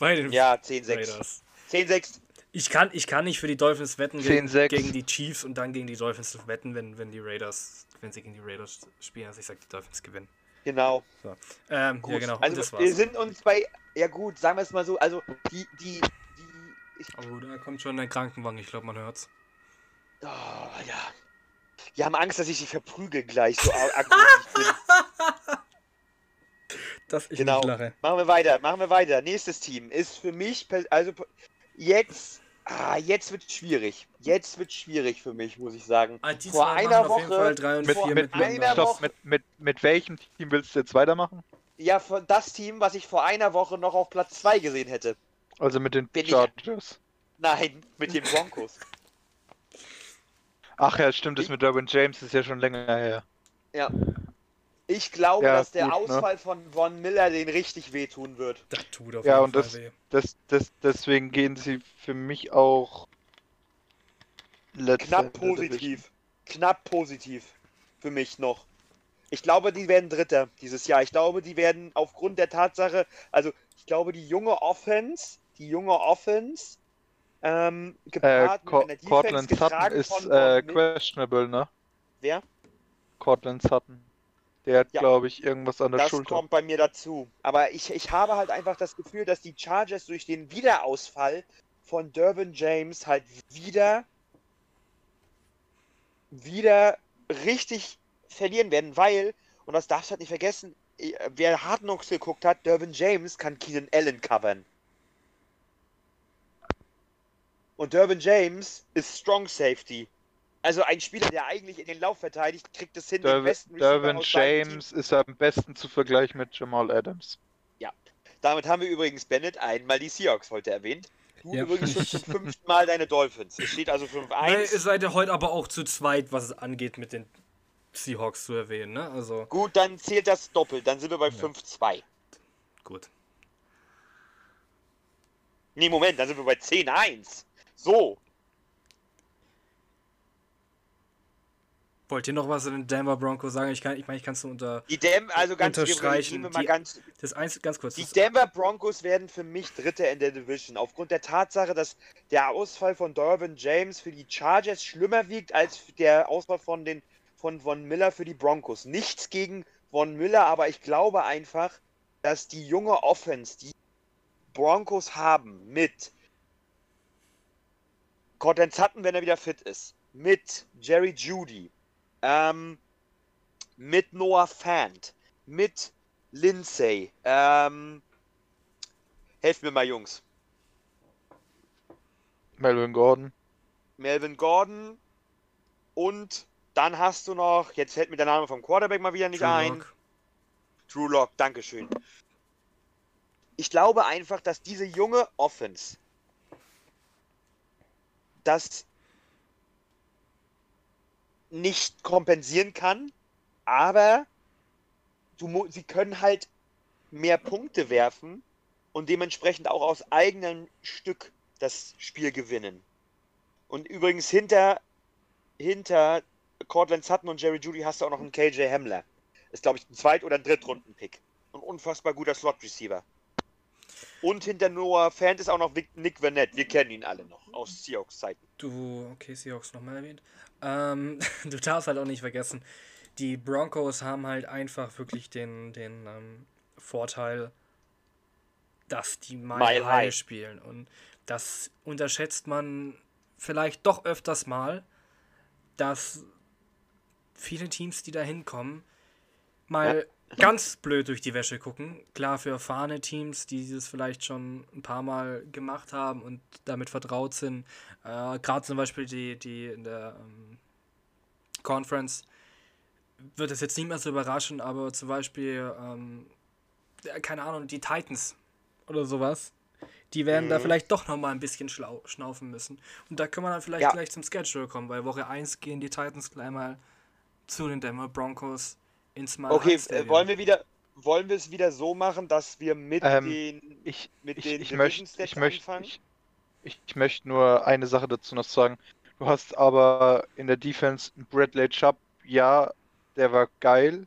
Bei den Ja, 10, 6. Raiders. 10, 6. Ich kann, ich kann nicht für die Dolphins wetten gegen, 10-6. gegen die Chiefs und dann gegen die Dolphins wetten, wenn, wenn die Raiders, wenn sie gegen die Raiders spielen. Also ich sag, die Dolphins gewinnen. Genau. Ähm, Gut. ja, genau. Also wir sind uns bei, ja gut, sagen wir es mal so, also die, die, die, Oh, da kommt schon der Krankenwagen, ich glaube, man hört's. oh, ja. Die haben Angst, dass ich sie verprügel gleich, so. Dass ich Genau. nicht lache. Machen wir weiter, machen wir weiter. Nächstes Team ist für mich, also jetzt, ah, jetzt wird schwierig. Jetzt wird schwierig für mich, muss ich sagen. Ah, Vor einer Woche- Fall 3 und Mit, 4 vor mit, einer miteinander. stopp, Woche- mit, mit, mit welchem Team willst du jetzt weitermachen? Ja, von das Team, was ich vor einer Woche noch auf Platz 2 gesehen hätte. Also mit den Bin ich- Chargers. Nein, mit den Broncos. Ach ja, stimmt, das mit Derwin James ist ja schon länger her. Ich glaube, Ja, dass der gut, ne? Ausfall von Von Miller den richtig wehtun wird. Das tut auf Ja, jeden und Fall das- weh. Das, das, deswegen gehen sie für mich auch Knapp positiv. Knapp positiv. Für mich noch. Ich glaube, die werden Dritter dieses Jahr. Ich glaube, die werden aufgrund der Tatsache, also ich glaube, die junge Offense, die junge Offense, ähm, Äh, gepaart Co mit einer Defense Cortland Sutton getragen ist von äh, questionable, ne? Wer? Cortland Sutton. Der hat, Ja. glaube ich, irgendwas an der Das Schulter. kommt bei mir dazu. Aber ich, ich habe halt einfach das Gefühl, dass die Chargers durch den Wiederausfall von Dervin James halt wieder wieder richtig verlieren werden, weil, und das darfst du halt nicht vergessen, wer Hard Knocks geguckt hat, Dervin James kann Keenan Allen covern. Und Dervin James ist Strong Safety. Also ein Spieler, der eigentlich in den Lauf verteidigt, kriegt es hin, den Derwin, besten Team James ist am besten zu vergleichen mit Jamal Adams. Damit haben wir übrigens Bennett einmal die Seahawks heute erwähnt. Du Ja. übrigens schon zum fünften Mal deine Dolphins. Es steht also 5-1. Nein, ihr seid ja heute aber auch zu zweit, was es angeht, mit den Seahawks zu erwähnen, ne? Also, Gut, dann zählt das doppelt. Dann sind wir bei Ja. 5-2. gut. Nee, Moment, dann sind wir bei 10-1. So. Wollt ihr noch was zu den Denver Broncos sagen? Ich kann, ich meine, ich kann es nur unter. Die Dem, also ganz Unterstreichen, die- ganz. Das eins, ganz kurz. Die Denver Broncos werden für mich Dritte in der Division. Aufgrund der Tatsache, dass der Ausfall von Dervin James für die Chargers schlimmer wiegt als der Ausfall von den von Von Miller für die Broncos. Nichts gegen Von Miller, aber ich glaube einfach, dass die junge Offense, die Broncos haben, mit Cortland Sutton, wenn er wieder fit ist, mit Jerry Judy, ähm, mit Noah Fant, mit Lindsay, ähm, helft mir mal, Jungs. Melvin Gordon. Melvin Gordon und dann hast du noch, jetzt fällt mir der Name vom Quarterback mal wieder nicht Drew ein. Lock. Drew Lock, Dankeschön. Ich glaube einfach, dass diese junge Offense das nicht kompensieren kann, aber du, sie können halt mehr Punkte werfen und dementsprechend auch aus eigenem Stück das Spiel gewinnen. Und übrigens hinter, hinter Cortland Sutton und Jerry Judy hast du auch noch einen KJ Hamler. Ist, glaube ich, ein Zweit- oder ein Drittrunden-Pick. Ein unfassbar guter Slot-Receiver. Und hinter Noah Fant ist auch noch Nick Vanette. Wir kennen ihn alle noch aus Seahawks-Zeiten. Du, okay, Seahawks nochmal erwähnt. Ähm, du darfst halt auch nicht vergessen, die Broncos haben halt einfach wirklich den, den ähm, Vorteil, dass die Mile, Mile High High. spielen. Und das unterschätzt man vielleicht doch öfters mal, dass viele Teams, die da hinkommen, mal ganz blöd durch die Wäsche gucken. Klar, für erfahrene Teams, die das vielleicht schon ein paar Mal gemacht haben und damit vertraut sind, äh, gerade zum Beispiel die, die in der ähm, Conference, wird es jetzt nicht mehr so überraschen, aber zum Beispiel, ähm, keine Ahnung, die Titans oder sowas, die werden da Mhm. vielleicht doch nochmal ein bisschen schlau schnaufen müssen. Und da können wir dann vielleicht Ja. gleich zum Schedule kommen, weil Woche 1 gehen die Titans gleich mal zu den Denver Broncos ins Mile Okay, äh, wollen wir wieder, wollen wir es wieder so machen, dass wir mit Ähm, den Ich, mit ich, den ich möchte ich möchte anfangen? ich, ich, ich möchte nur eine Sache dazu noch sagen. Du hast aber in der Defense einen Bradley Chubb, ja, der war geil,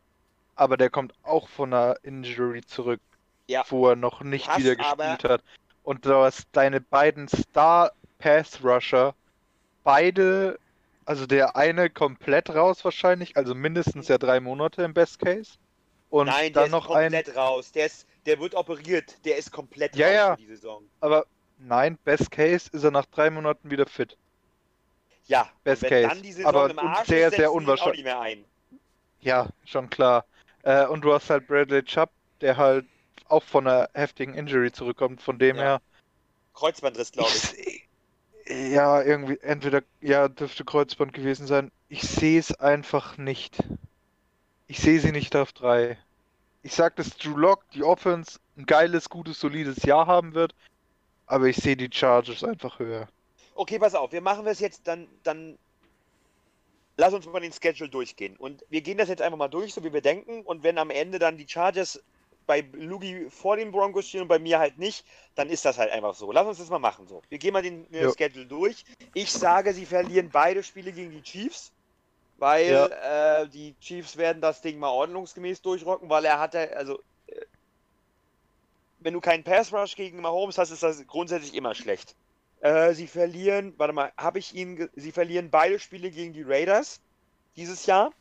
aber der kommt auch von einer Injury zurück, Ja. wo er noch nicht hast wieder aber- gespielt hat. Und du hast deine beiden Star Pass Rusher, beide, also der eine komplett raus wahrscheinlich, also mindestens ja drei Monate im Best Case. Und Nein, der dann ist noch ein. komplett raus. Der, ist, der wird operiert. Der ist komplett Ja, raus ja. für die Saison. Aber nein, Best Case ist er nach drei Monaten wieder fit. Ja, Best wenn case. dann die Saison Aber im Arsch sehr, ist, sehr unwahrscheinlich. mehr ein. Ja, schon klar. Äh, und du hast halt Bradley Chubb, der halt auch von einer heftigen Injury zurückkommt. Von dem Ja, her. Kreuzbandriss, glaube ich. Ja, irgendwie, entweder, ja, dürfte Kreuzband gewesen sein. Ich sehe es einfach nicht. Ich sehe sie nicht auf drei. Ich sag, dass Drew Lock, die Offense, ein geiles, gutes, solides Jahr haben wird. Aber ich sehe die Chargers einfach höher. Okay, pass auf, wir machen das jetzt dann, dann lass uns mal den Schedule durchgehen. Und wir gehen das jetzt einfach mal durch, so wie wir denken. Und wenn am Ende dann die Chargers bei Lugi vor den Broncos stehen und bei mir halt nicht, dann ist das halt einfach so. Lass uns das mal machen so. Wir gehen mal den äh. Schedule durch. Ich sage, sie verlieren beide Spiele gegen die Chiefs. Weil äh, die Chiefs werden das Ding mal ordnungsgemäß durchrocken, weil er hatte, also äh, wenn du keinen Pass Rush gegen Mahomes hast, ist das grundsätzlich immer schlecht. Äh, sie verlieren, warte mal, habe ich ihnen, ge- sie verlieren beide Spiele gegen die Raiders dieses Jahr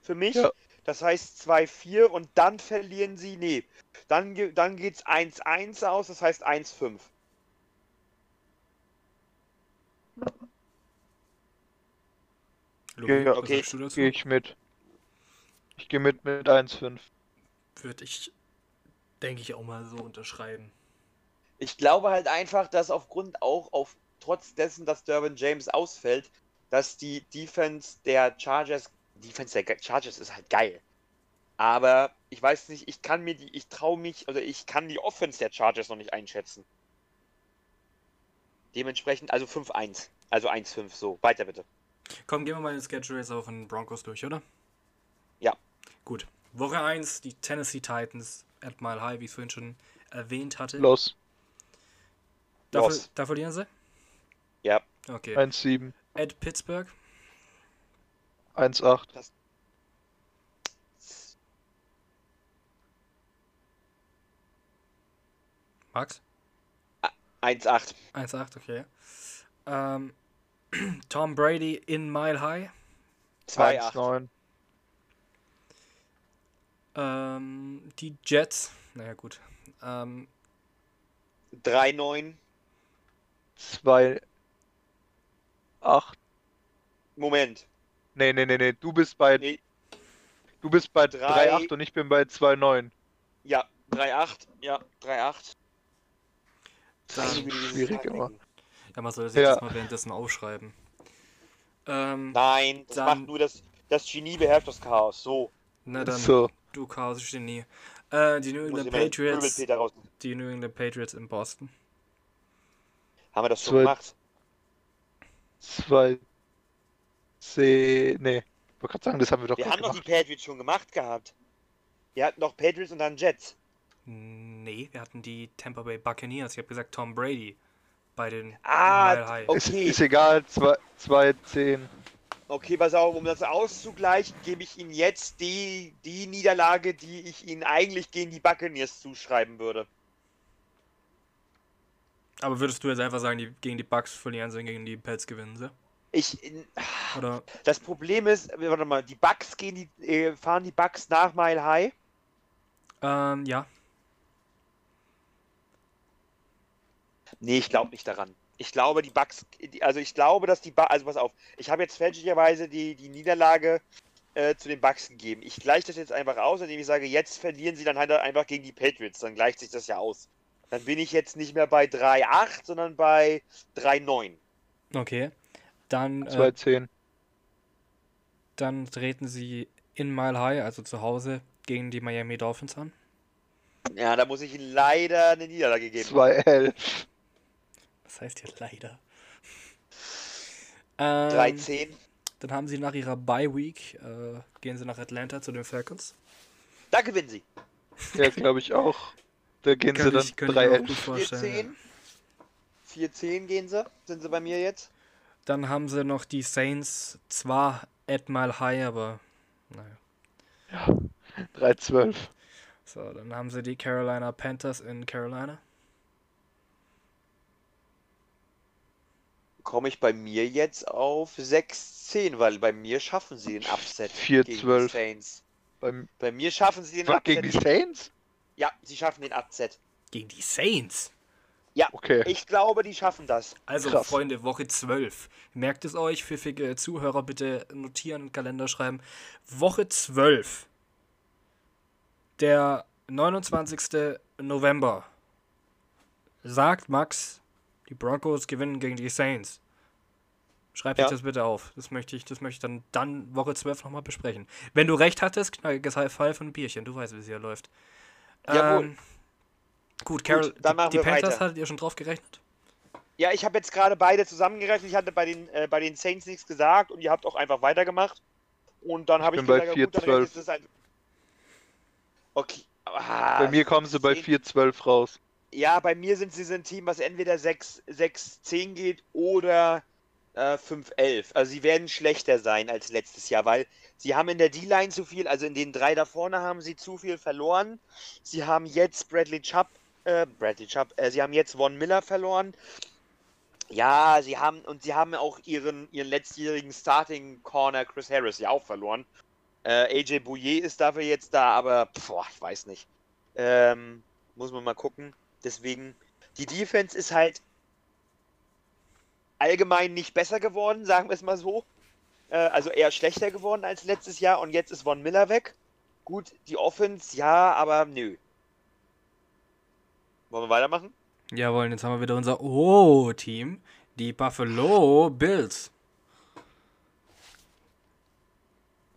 für mich. Ja. Das heißt 2-4 und dann verlieren sie, nee, dann, dann geht es 1-1 aus, das heißt 1-5. Luki, Ja, okay. sagst du dazu? Gehe ich mit. Ich gehe mit mit 1,5. Würde ich, denke ich, auch mal so unterschreiben. Ich glaube halt einfach, dass aufgrund auch auf trotz dessen, dass Derwin James ausfällt, dass die Defense der Chargers, Defense der Ge- Chargers ist halt geil. Aber ich weiß nicht, ich kann mir die, ich traue mich, also ich kann die Offense der Chargers noch nicht einschätzen. Dementsprechend, also 5-1. Also 1-5, so. Weiter bitte. Komm, gehen wir mal den Schedule jetzt aber von den Broncos durch, oder? Ja. Gut. Woche 1, die Tennessee Titans at Mile High, wie ich es vorhin schon erwähnt hatte. Los. Da, Los. ver- da verlieren sie? Ja. Okay. 1,7. At Pittsburgh. 1,8. Max? 1-8. 1,8, okay. Ähm, Tom Brady in Mile High. 2-8. 1,9. Ähm, die Jets. Naja, gut. Ähm, 3-9. 2,8. Moment. Nee, nee, nee, nee. Du bist bei. Nee. Du bist bei Drei- 3,8 und ich bin bei 2,9. Ja, 3-8. Ja, 3-8. dann, schwierig immer. ja, man soll das jetzt Ja. mal währenddessen aufschreiben. Ähm, Nein, das Dann- macht nur das, das Genie beherrscht das Chaos. So. na dann, So. du Chaos Genie. Äh, die New England Patriots. Die New England Patriots in Boston. Haben wir das schon Zwei- gemacht? 2. C. Nee. Ich wollte gerade sagen, das haben wir doch Wir haben doch die. Patriots schon gemacht gehabt. Wir hatten doch Patriots und dann Jets. Nee, wir hatten die Tampa Bay Buccaneers. Ich habe gesagt Tom Brady bei den Ah, Mile High. okay. Ist, ist egal, 2, 10. Okay, pass auf, um das auszugleichen, gebe ich Ihnen jetzt die, die Niederlage, die ich Ihnen eigentlich gegen die Buccaneers zuschreiben würde. Aber würdest du jetzt einfach sagen, die gegen die Bucks verlieren sie, gegen die Pets gewinnen sie? Ich, Oder das Problem ist, warte mal, die Bucks gehen die, äh, fahren die Bucks nach Mile High. ähm, ja. Nee, ich glaube nicht daran. Ich glaube, die die- also ich glaube, dass die Bucks, also pass auf, ich habe jetzt fälschlicherweise die, die Niederlage äh, zu den Bucks gegeben. Ich gleiche das jetzt einfach aus, indem ich sage, jetzt verlieren sie dann halt einfach gegen die Patriots. Dann gleicht sich das ja aus. Dann bin ich jetzt nicht mehr bei 3-8, sondern bei 3-9. Okay. Dann, 2, äh, 10. dann treten sie in Mile High, also zu Hause, gegen die Miami Dolphins an. Ja, da muss ich ihnen leider eine Niederlage geben. 2, 11. Das heißt ja leider. Ähm, 3-10. Dann haben sie nach ihrer Bye Week, äh, gehen sie nach Atlanta zu den Falcons. Da gewinnen sie. Ja, glaube ich auch. Da gehen sie dann ich, könnte 3, ich mir auch 11. gut vorstellen. 4-10. 4-10 gehen sie. Sind sie bei mir jetzt? Dann haben sie noch die Saints, zwar at Mile High, aber naja. 3, 12. So, dann haben sie die Carolina Panthers in Carolina. Komme ich bei mir jetzt auf 6-10, weil bei mir schaffen sie den Upset 4-12. gegen die Saints. Beim, Bei mir schaffen sie den was, gegen die Upset. Saints? Ja, sie schaffen den Upset. Gegen die Saints. Okay. Ich glaube, die schaffen das. Also, Krass. Freunde, Woche 12. Merkt es euch, pfiffige Zuhörer, bitte notieren und Kalender schreiben. Woche 12. Der 29. November. Sagt Max, die Broncos gewinnen gegen die Saints. Schreibt Ja. euch das bitte auf. Das möchte ich, das möchte ich dann, dann Woche 12 nochmal besprechen. Wenn du recht hattest, knalliges High Five und ein Bierchen. Du weißt, wie es hier läuft. Jawohl. Ähm, gut, Carol, dann die, machen die wir Panthers weiter. hattet ihr schon drauf gerechnet? Ja, ich habe jetzt gerade beide zusammengerechnet. Ich hatte bei den, äh, bei den Saints nichts gesagt und ihr habt auch einfach weitergemacht. Und dann habe ich bin bei gesagt, ja gut, dann 4-12. ist es ein... Okay. Ah, Bei mir kommen sie bei Saints- 4-12 raus. Ja, bei mir sind sie so ein Team, was entweder 6-10 geht oder äh, 5-11. Also sie werden schlechter sein als letztes Jahr, weil sie haben in der D-Line zu viel, also in den drei da vorne haben sie zu viel verloren. Sie haben jetzt Bradley Chubb, äh, Bradley Chubb, äh, sie haben jetzt Von Miller verloren. Ja, sie haben, und sie haben auch ihren, ihren letztjährigen Starting Corner Chris Harris ja auch verloren. Äh, AJ Bouye ist dafür jetzt da, aber boah, ich weiß nicht. Ähm, muss man mal gucken. Deswegen, die Defense ist halt allgemein nicht besser geworden, sagen wir es mal so. Äh, also eher schlechter geworden als letztes Jahr und jetzt ist Von Miller weg. Gut, die Offense, ja, aber nö. Wollen wir weitermachen? Jawohl, jetzt haben wir wieder unser Oh-Team, die Buffalo Bills.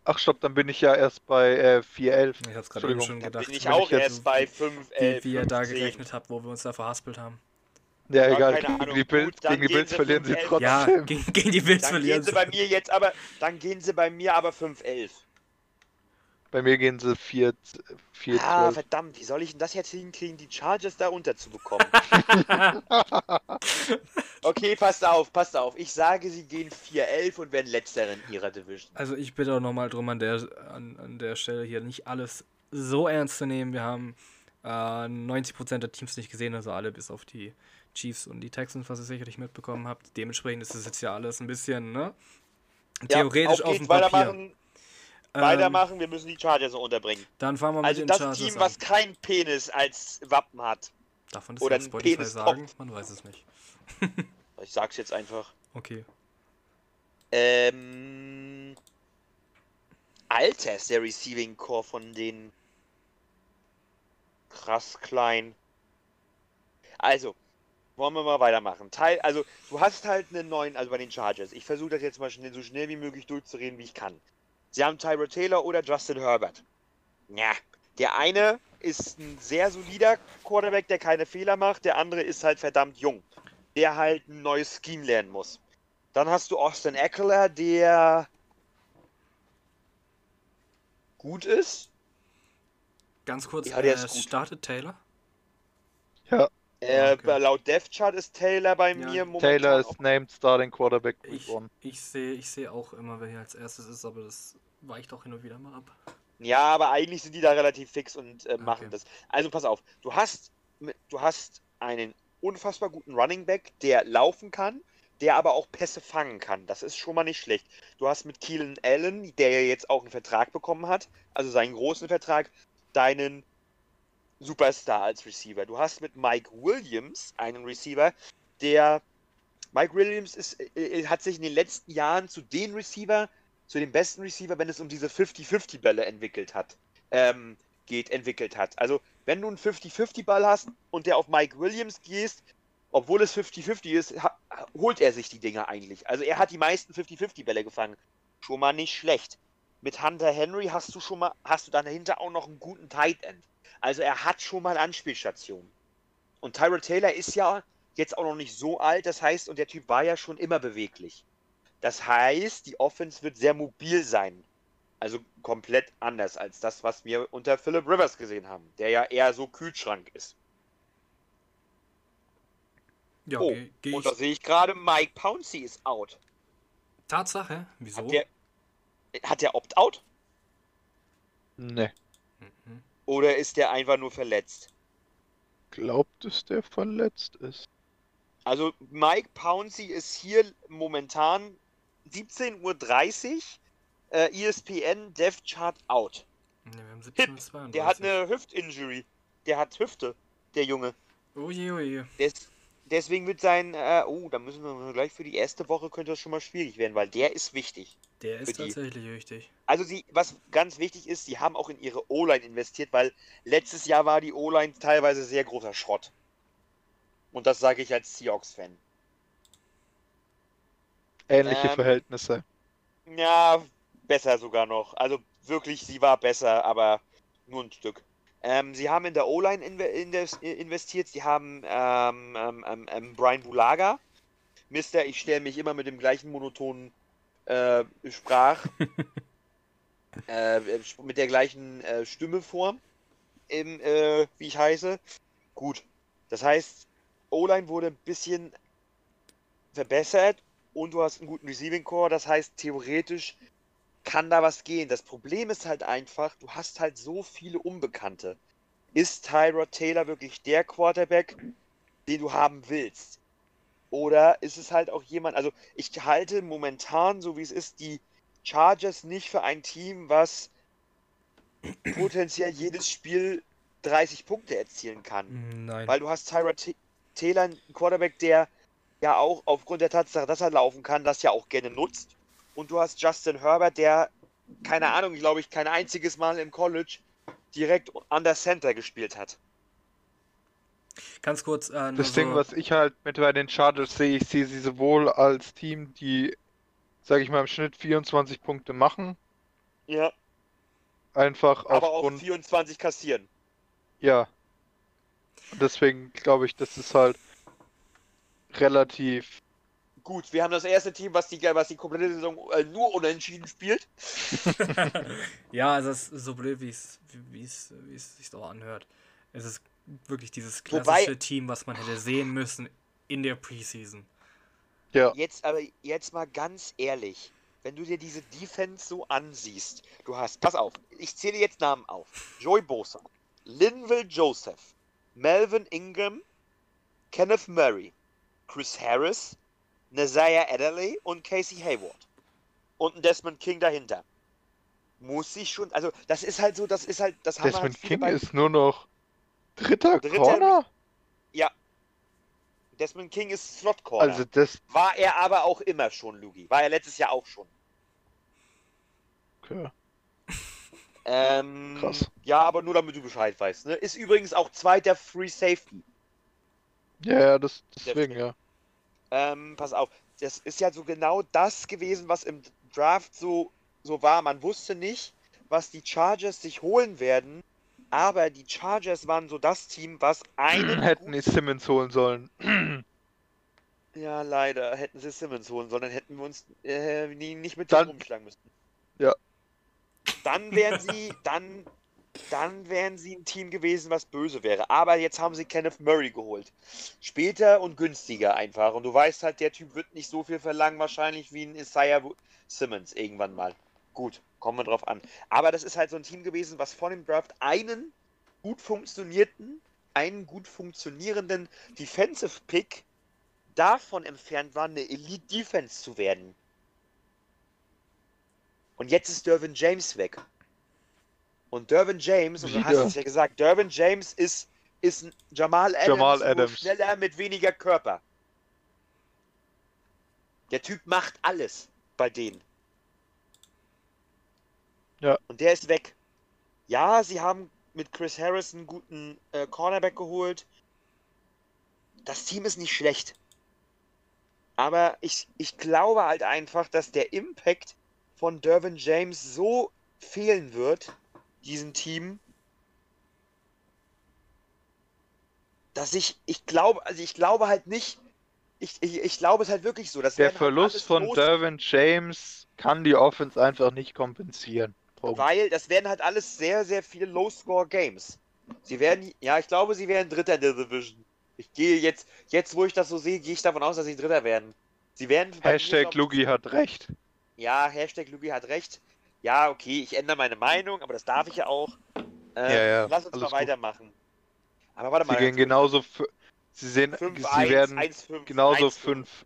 Ach stopp, dann bin ich ja erst bei äh, 4-11. Ich hab's gerade eben schon Da gedacht, bin ich auch ich jetzt- erst bei 5, wie, 11, wie ihr da 15. gerechnet habt, wo wir uns da verhaspelt haben. Ja, Ja, egal, gegen Ahnung. die Bills, Gut, gegen die Bills verlieren sie 5-11. trotzdem. Ja, gegen, gegen die Bills Dann verlieren gehen sie bei mir jetzt aber, dann gehen sie bei mir aber 5, 11. Bei mir gehen sie 4, 4 Ah, 12. verdammt, wie soll ich denn das jetzt hinkriegen, die Chargers da unterzubekommen? okay, passt auf, passt auf. Ich sage, sie gehen 4-11 und werden letzter in ihrer Division. Also ich bitte auch nochmal drum an der, an, an der Stelle hier nicht alles so ernst zu nehmen. Wir haben äh, 90% der Teams nicht gesehen, also alle bis auf die Chiefs und die Texans, was ihr sicherlich mitbekommen habt. Dementsprechend ist es jetzt ja alles ein bisschen, ne? Theoretisch auf auf geht's, dem Papier. Weitermachen, Ähm, wir müssen die Chargers noch unterbringen. Dann fahren wir mit Also den das Chargers Team, an. was kein Penis als Wappen hat. Darf man das oder Spotify Penis sagen? toppt. Man weiß es nicht. Ich sag's jetzt einfach. Okay. Ähm. Alter ist der Receiving Core von den krass klein. Also, wollen wir mal weitermachen. Teil, also, du hast halt einen neuen, also bei den Chargers. Ich versuche das jetzt mal schnell, so schnell wie möglich durchzureden, wie ich kann. Sie haben Tyrod Taylor oder Justin Herbert. Ja, der eine ist ein sehr solider Quarterback, der keine Fehler macht. Der andere ist halt verdammt jung, der halt ein neues Scheme lernen muss. Dann hast du Austin Eckler, der gut ist. Ganz kurz, Ja, der äh, ist gut. startet Taylor? Äh, Okay. Laut Death Chart ist Taylor bei Ja, mir momentan. Taylor auch- ist named Starting Quarterback Ich, 1. ich sehe ich seh auch immer, wer hier als erstes ist, aber das weicht auch hin und wieder mal ab. Ja, aber eigentlich sind die da relativ fix und äh, machen Okay. das. Also pass auf, du hast, mit- du hast einen unfassbar guten Running Back, der laufen kann, der aber auch Pässe fangen kann. Das ist schon mal nicht schlecht. Du hast mit Keelan Allen, der ja jetzt auch einen Vertrag bekommen hat, also seinen großen Vertrag, deinen Superstar als Receiver. Du hast mit Mike Williams einen Receiver, der Mike Williams ist, äh, hat sich in den letzten Jahren zu den Receiver, zu den besten Receiver, wenn es um diese 50-50-Bälle entwickelt hat, ähm, geht, entwickelt hat. Also, wenn du einen 50-50-Ball hast und der auf Mike Williams gehst, obwohl es 50-50 ist, holt er sich die Dinger eigentlich. Also, er hat die meisten 50-50-Bälle gefangen. Schon mal nicht schlecht. Mit Hunter Henry hast du schon mal, hast du dann dahinter auch noch einen guten Tight End. Also, er hat schon mal Anspielstationen. Und Tyrod Taylor ist ja jetzt auch noch nicht so alt, das heißt, und der Typ war ja schon immer beweglich. Das heißt, die Offense wird sehr mobil sein. Also komplett anders als das, was wir unter Philip Rivers gesehen haben, der ja eher so Kühlschrank ist. Ja, oh, geh und ich. da sehe ich gerade, Mike Pouncey ist out. Tatsache? Wieso? Hat der, hat der Opt-out? Ne. Mhm. Oder ist der einfach nur verletzt? Glaubt es, der verletzt ist. Also Mike Pouncey ist hier momentan 17.30 Uhr, äh, ESPN Dev Chart out. Ne, wir haben Hip, 17 bis 32. Der hat eine Hüft-Injury. Der hat Hüfte, der Junge. Oje, oje. Des, deswegen wird sein, äh, oh, da müssen wir gleich für die erste Woche könnte das schon mal schwierig werden, weil der ist wichtig. Der ist die- tatsächlich wichtig. Also sie, was ganz wichtig ist, sie haben auch in ihre O-Line investiert, weil letztes Jahr war die O-Line teilweise sehr großer Schrott. Und das sage ich als Seahawks-Fan. Ähnliche Ähm, Verhältnisse. Ja, besser sogar noch. Also wirklich, sie war besser, aber nur ein Stück. Ähm, sie haben in der O-Line inve inves- investiert. Sie haben ähm, ähm, ähm, ähm, Brian Bulaga. Mister, ich stelle mich immer mit dem gleichen monotonen äh, Sprach. äh, mit der gleichen äh, Stimme vor. Im, äh, wie ich heiße. Gut. Das heißt, O-Line wurde ein bisschen verbessert und du hast einen guten Receiving Core, das heißt theoretisch kann da was gehen. Das Problem ist halt einfach, du hast halt so viele Unbekannte. Ist Tyrod Taylor wirklich der Quarterback, den du haben willst? Oder ist es halt auch jemand, also ich halte momentan, so wie es ist, die Chargers nicht für ein Team, was potenziell jedes Spiel 30 Punkte erzielen kann. Nein. Weil du hast Tyrod Ta- Taylor, einen Quarterback, der ja auch aufgrund der Tatsache, dass er laufen kann, das ja auch gerne nutzt. Und du hast Justin Herbert, der, keine Ahnung, glaube ich, kein einziges Mal im College direkt an der Center gespielt hat. Ganz kurz, äh, Das Ding, so- was ich halt mit bei den Chargers sehe, ich sehe sie sowohl als Team, die, sage ich mal, im Schnitt 24 Punkte machen, Ja, einfach aber auch aufgrund, 24 kassieren. ja. Und deswegen glaube ich, das ist halt relativ, Gut, wir haben das erste Team, was die, was die komplette Saison äh, nur unentschieden spielt. ja, also es ist so blöd, wie es wie es wie es sich auch anhört. Es ist wirklich dieses Wobei- klassische Team, was man hätte sehen müssen in der Preseason. ja. Jetzt aber jetzt mal ganz ehrlich, wenn du dir diese Defense so ansiehst, du hast, pass auf, ich zähle jetzt Namen auf. Joey Bosa, Linville Joseph, Melvin Ingram, Kenneth Murray, Chris Harris, Nazaya Adderley und Casey Hayward. Und ein Desmond King dahinter. Muss ich schon, also das ist halt so, das ist halt, das haben wir halt Desmond viele King bei- ist nur noch dritter, Dritter- Corner? Desmond King ist Slot Corner. Also das, War er aber auch immer schon, Lugi. War er letztes Jahr auch schon. okay. Ähm, Krass. Ja, aber nur damit du Bescheid weißt. Ne? Ist übrigens auch zweiter Free Safety. ja, ja, das, deswegen, ja. Ähm, pass auf, das ist ja so genau das gewesen, was im Draft so, so war. Man wusste nicht, was die Chargers sich holen werden, aber die Chargers waren so das Team, was einen. Hätten die Simmons holen sollen. Ja, leider. Hätten sie Simmons holen sollen, dann hätten wir uns äh, nie, nicht mit Dann- dem rumschlagen müssen. Ja. Dann wären sie, dann, dann wären sie ein Team gewesen, was böse wäre. Aber jetzt haben sie Kenneth Murray geholt. Später und günstiger einfach. Und du weißt halt, der Typ wird nicht so viel verlangen, wahrscheinlich wie ein Isaiah Simmons irgendwann mal. Gut, kommen wir drauf an. Aber das ist halt so ein Team gewesen, was vor dem Draft einen gut funktionierten, einen gut funktionierenden Defensive Pick davon entfernt war, eine Elite Defense zu werden. Und jetzt ist Dervin James weg. Und Dervin James, und du hast es ja gesagt, Dervin James ist, ist ein Jamal Adams, Jamal Adams. schneller mit weniger Körper. Der Typ macht alles bei denen. Ja. Und der ist weg. Ja, sie haben mit Chris Harris einen guten äh, Cornerback geholt. Das Team ist nicht schlecht. Aber ich, ich glaube halt einfach, dass der Impact von Dervin James so fehlen wird, diesem Team, dass ich, ich glaube, also ich glaube halt nicht, ich, ich, ich glaube es halt wirklich so. Das Der halt Verlust alles von Derwin James kann die Offense einfach nicht kompensieren. Punkt. Weil das werden halt alles sehr, sehr viele Low-Score-Games. Sie werden, ja, ich glaube, sie werden Dritter in der Division. Ich gehe jetzt, jetzt wo ich das so sehe, gehe ich davon aus, dass sie Dritter werden. Sie werden. mir, Hashtag Lugi hat recht. Ja, Hashtag Lugi hat recht. Ja, okay, ich ändere meine Meinung, aber das darf ich ja auch. Äh, Ja, ja, Lass uns mal gut. weitermachen. Aber warte mal. Sie gehen genauso. Sie sehen, 5, sie 1, werden 1, 5, genauso 1, 5,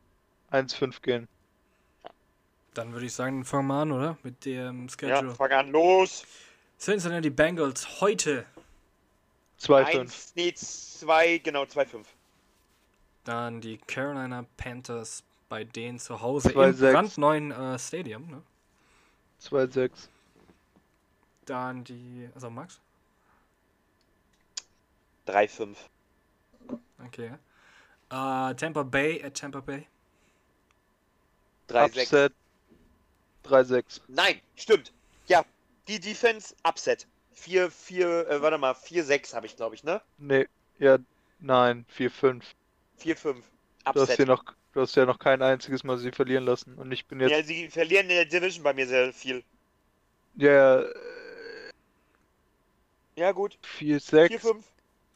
1-5 gehen. Dann würde ich sagen, fangen wir an, oder? Mit dem Schedule. Ja, fang an, los. Cincinnati Bengals heute. 2-5. Eins, nee, zwei, genau, 2-5. Dann die Carolina Panthers bei denen zu Hause Zwei im sechs. brandneuen äh, Stadium. Ne? 2-6. Dann die. Also Max? 3-5. Okay. Äh, Tampa Bay at Tampa Bay. 3-6. Upset. 3-6. Nein, stimmt. Ja, die Defense, Upset. 4, 4, äh, warte mal, 4-6 habe ich, glaube ich, ne? Nee, ja, nein, 4-5. 4-5. Du hast, Upset. hier noch, du hast ja noch kein einziges Mal sie verlieren lassen. Und ich bin jetzt. Ja, sie verlieren in der Division bei mir sehr viel. Ja, Ja, gut. 4-6. 4-5.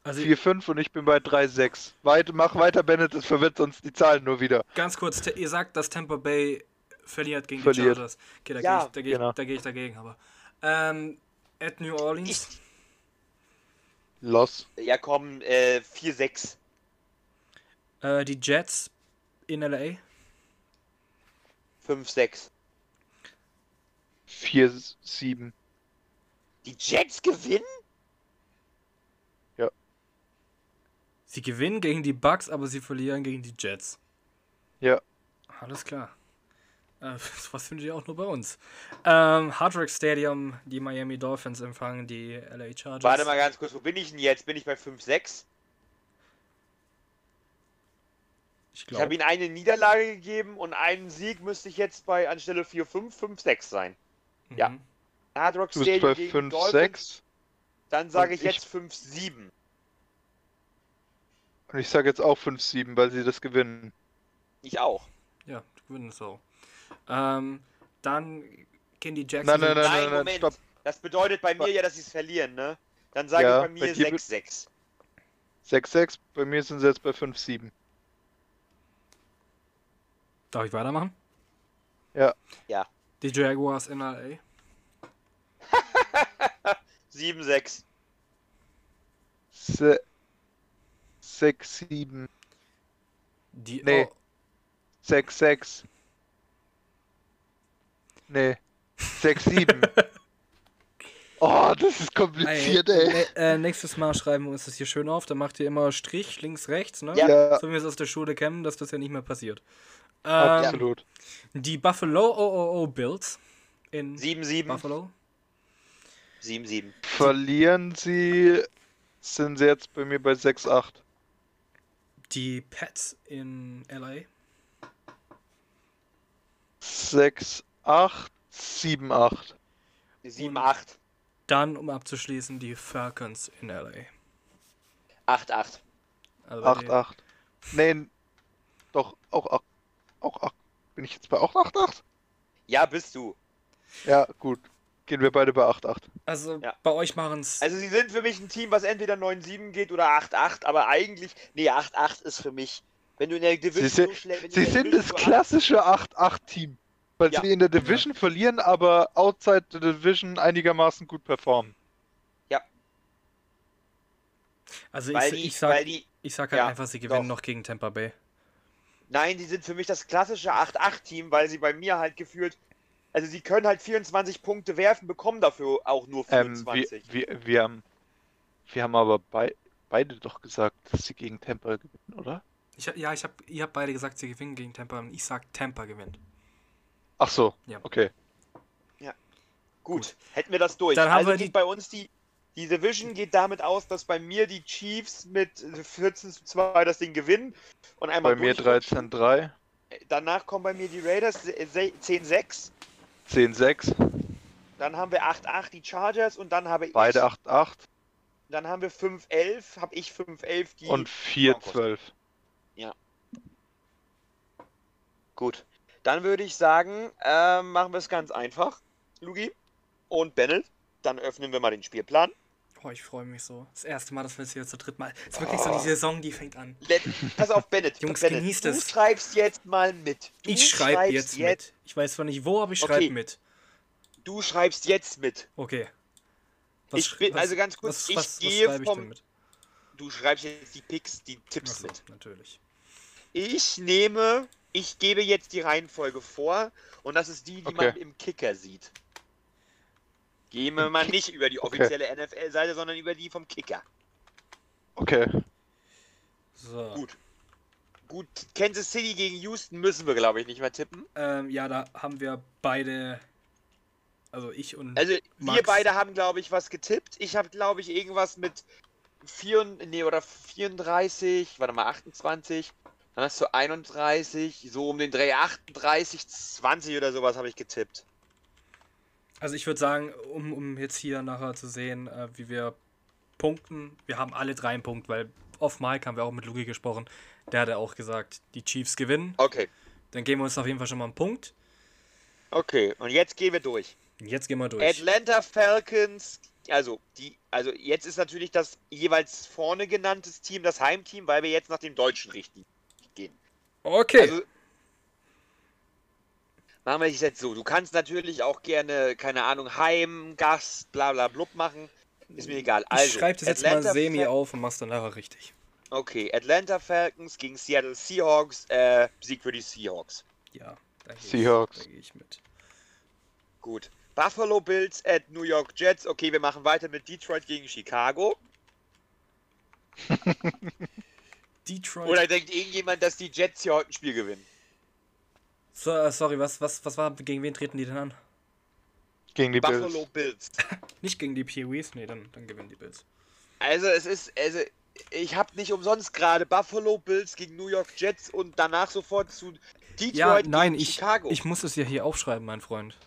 Also 4-5 und ich bin bei 3-6. Weit, mach weiter, Bennett, das verwirrt uns die Zahlen nur wieder. ganz kurz, ihr sagt, dass Tampa Bay verliert gegen die Verliert. Chargers. Okay, da Ja, gehe ich, da geh ich, genau. da geh ich dagegen, aber. Ähm, at New Orleans. Ich, Loss. ja, komm, äh, 4-6. Äh, die Jets in LA. 5-6. 4-7. Die Jets gewinnen? Sie gewinnen gegen die Bucks, aber sie verlieren gegen die Jets. Ja. Alles klar. Äh, was finde ich auch nur bei uns. Ähm, Hard Rock Stadium, die Miami Dolphins empfangen die LA Chargers. Warte mal ganz kurz, wo bin ich denn jetzt? Bin ich bei 5-6? Ich Ich glaube. habe ihnen eine Niederlage gegeben und einen Sieg müsste ich jetzt bei anstelle 4-5, 5-6 sein. ja. Mhm. Hard Rock Du bist bei Stadium gegen Dolphins, 5-6. dann sage ich ich- jetzt 5-7. Und ich sage jetzt auch 5-7, weil sie das gewinnen. Ich auch. Ja, gewinnen so. Ähm, dann die Jackson. Nein, nein, nein, Nein, nein, nein, Moment. stopp. Das bedeutet bei mir ja, dass sie es verlieren, ne? Dann sage Ja, ich bei mir bei dir 6-6. 6-6, bei mir sind sie jetzt bei 5-7. Darf ich weitermachen? Ja. Ja. Die Jaguars in LA. 7-6. 6-7. Die Nee. oh, 6-6. Nee. 6-7. oh, das ist kompliziert, ey, ey. ne- äh, nächstes Mal schreiben wir uns das hier schön auf. Da macht ihr immer Strich links, rechts, ne? Ja. So wie wir es aus der Schule kennen, dass das ja nicht mehr passiert. Ähm, absolut. Die Buffalo OOO Bills in 7-7. Buffalo. 7-7. Verlieren sie, sind sie jetzt bei mir bei 6-8. Die Pets in LA. 6-8, 7-8. 7-8. Dann, um abzuschließen, die Falcons in LA. 8-8. Also bei 8-8. Nee, doch, auch 8. Auch 8. Bin ich jetzt bei auch 8-8? Ja, bist du. Ja, gut. Gehen wir beide bei 8-8. den- Also Ja. bei euch machen es. Also sie sind für mich ein Team, was entweder 9-7 geht oder 8-8, aber eigentlich, nee, 8-8 ist für mich, wenn du in der Division Sie sind- so schnell... Sie sind Division das klassische 8-8-Team. Weil Ja. sie in der Division verlieren, aber outside the Division einigermaßen gut performen. Also Weil ich, die, ich sag, weil die, ich sag halt ja, einfach, sie gewinnen doch. noch gegen Tampa Bay. nein, die sind für mich das klassische 8-8-Team, weil sie bei mir halt gefühlt, also sie können halt 24 Punkte werfen, bekommen dafür auch nur Ähm, 24. wir, wir, wir, haben, wir haben aber bei, beide doch gesagt, dass sie gegen Tampa gewinnen, oder? Ich, ja, ich hab, ihr habt beide gesagt, sie gewinnen gegen Tampa und ich sag, Tampa gewinnt. Ach so, Ja. okay. Gut, gut. hätten wir das durch. Dann haben also wir geht die- bei uns die, die Division geht damit aus, dass bei mir die Chiefs mit 14 zu 2 das Ding gewinnen und einmal Bei mir durchrutschen. 13-3, Danach kommen bei mir die Raiders se- se- 10-6. 10-6, Dann haben wir 8-8 die Chargers und dann habe ich. beide 8-8 Dann haben wir 5-11, habe ich 5-11 die. und 4-12. Gut. Dann würde ich sagen, ähm, machen wir es ganz einfach. Lugi und Bennett. Dann öffnen wir mal den Spielplan. Oh, ich freue mich so. Das erste Mal, dass wir jetzt hier zu dritt mal. Es ist wirklich so die Saison, die fängt an. Let Pass auf, Bennett. Jungs, Bennett, genießt du es. schreibst jetzt mal mit. Du Ich schreibe schreibst jetzt mit. Ich weiß zwar nicht wo, aber ich schreibe Okay. mit. Du schreibst jetzt mit. Okay. Ich sch- bin- also ganz kurz, was, ich was, was gehe schreibe ich vom- denn mit? Du schreibst jetzt die Picks, die Tipps Achso, mit. natürlich. Ich nehme, ich gebe jetzt die Reihenfolge vor und das ist die, die Okay. man im Kicker sieht. Gehen wir mal nicht über die offizielle NFL-Seite, sondern über die vom Kicker. Okay. So. Gut. Gut, Kansas City gegen Houston müssen wir, glaube ich, nicht mehr tippen. Ähm, ja, da haben wir beide. Also ich und. Also, wir Max. beide haben, glaube ich, was getippt. Ich habe, glaube ich, irgendwas mit 4, nee, oder 34, warte mal, 28. Dann hast du 31, so um den Dreh 38, 20 oder sowas habe ich getippt. Also ich würde sagen, um, um jetzt hier nachher zu sehen, äh, wie wir punkten, wir haben alle drei einen Punkt, weil off Mike haben wir auch mit Luki gesprochen. Der hat ja auch gesagt, die Chiefs gewinnen. Okay. Dann geben wir uns auf jeden Fall schon mal einen Punkt. Okay, und jetzt gehen wir durch. Jetzt gehen wir durch. Atlanta Falcons, also die, also jetzt ist natürlich das jeweils vorne genanntes Team das Heimteam, weil wir jetzt nach dem deutschen Richten. Okay. Also machen wir es jetzt so. Du kannst natürlich auch gerne, keine Ahnung, Heim, Gast, bla bla blub machen. Ist mir egal. ich Also, schreibe das jetzt Atlanta mal semi Fal- auf und mach's dann nachher richtig. Okay, Atlanta Falcons gegen Seattle Seahawks, äh, Sieg für die Seahawks. Ja, da Seahawks. Ich, da gehe ich mit. Gut. Buffalo Bills at New York Jets. Okay, wir machen weiter mit Detroit gegen Chicago. Detroit. Oder denkt irgendjemand, dass die Jets hier heute ein Spiel gewinnen? so, äh, sorry, was, was, was war, gegen wen treten die denn an? Gegen die Buffalo Bills. Bills. Nicht gegen die Pee-Wees? Nee, dann, dann gewinnen die Bills. Also es ist, also ich habe nicht umsonst gerade Buffalo Bills gegen New York Jets und danach sofort zu Detroit Ja, gegen nein, ich, Chicago. ich muss es ja hier aufschreiben, mein Freund.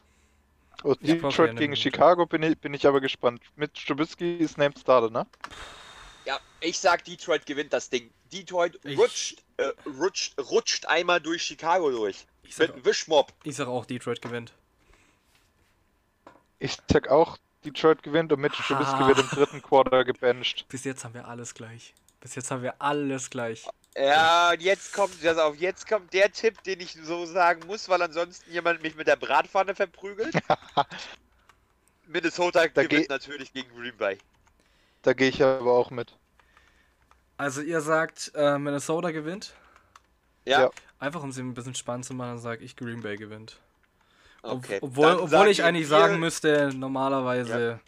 Aus Ich brauch Detroit gegen. Chicago bin ich, bin ich aber gespannt. Mit Strubisky ist Named Starter, ne? ja, ich sag Detroit gewinnt das Ding. Detroit rutscht, äh, rutscht, rutscht einmal durch Chicago durch. Ich Mit sag, einem Wischmob. ich sag auch, Detroit gewinnt. Ich sag auch, Detroit gewinnt und Mitch Trubisky Ah. wird im dritten Quarter gebencht. Bis jetzt haben wir alles gleich. Bis jetzt haben wir alles gleich. Ja, und jetzt kommt das auf, jetzt kommt der Tipp, den ich so sagen muss, weil ansonsten jemand mich mit der Bratpfanne verprügelt. Minnesota Da gewinnt natürlich gegen Green Bay. Da gehe ich aber auch mit. Also ihr sagt, äh, Minnesota gewinnt. Ja, Ja. Einfach um sie ein bisschen spannend zu machen, dann sage ich, Green Bay gewinnt. Ob- okay. Obwohl, obwohl ich eigentlich sagen müsste, normalerweise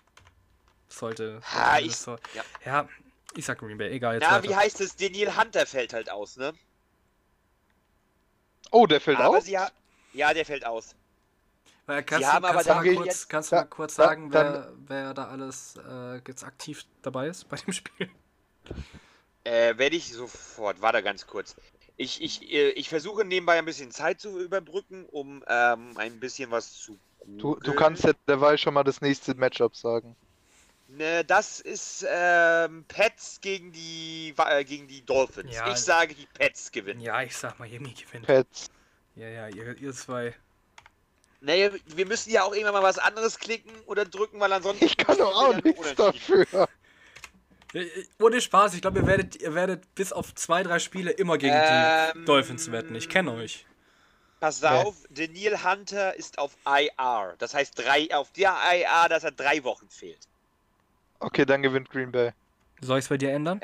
sollte. Ha, ich- ja. ja, ich sag Green Bay, egal. Jetzt Na, weiter. wie heißt es? Daniel Hunter fällt halt aus, ne? Oh, der fällt aber aus? sie ha ja, der fällt aus. Äh, kannst, haben du, aber kannst, mal kurz, jetzt- kannst du da- mal kurz da- sagen, wer, dann- wer da alles äh, jetzt aktiv dabei ist bei dem Spiel? Äh, werde ich sofort. Warte ganz kurz. Ich, ich, äh, ich versuche nebenbei ein bisschen Zeit zu überbrücken, um ähm, ein bisschen was zu. Du, du kannst ja derweil schon mal das nächste Matchup sagen. Ne, das ist ähm, Pets gegen die äh, gegen die Dolphins. Ja. Ich sage, die Pets gewinnen. Ja, ich sag Miami gewinnt. Pets. Ja, ja, ihr, ihr zwei. Nee, wir müssen ja auch irgendwann mal was anderes klicken oder drücken, weil ansonsten. Ich kann doch auch nichts dafür. Äh, Ohne Spaß, ich glaube, ihr werdet, ihr werdet bis auf zwei, drei Spiele immer gegen die Ähm, Dolphins wetten. Ich kenne euch. Pass auf, Daniel Hunter ist auf IR. Das heißt drei auf der IR, dass er drei Wochen fehlt. Okay, dann gewinnt Green Bay. Soll ich es bei dir ändern?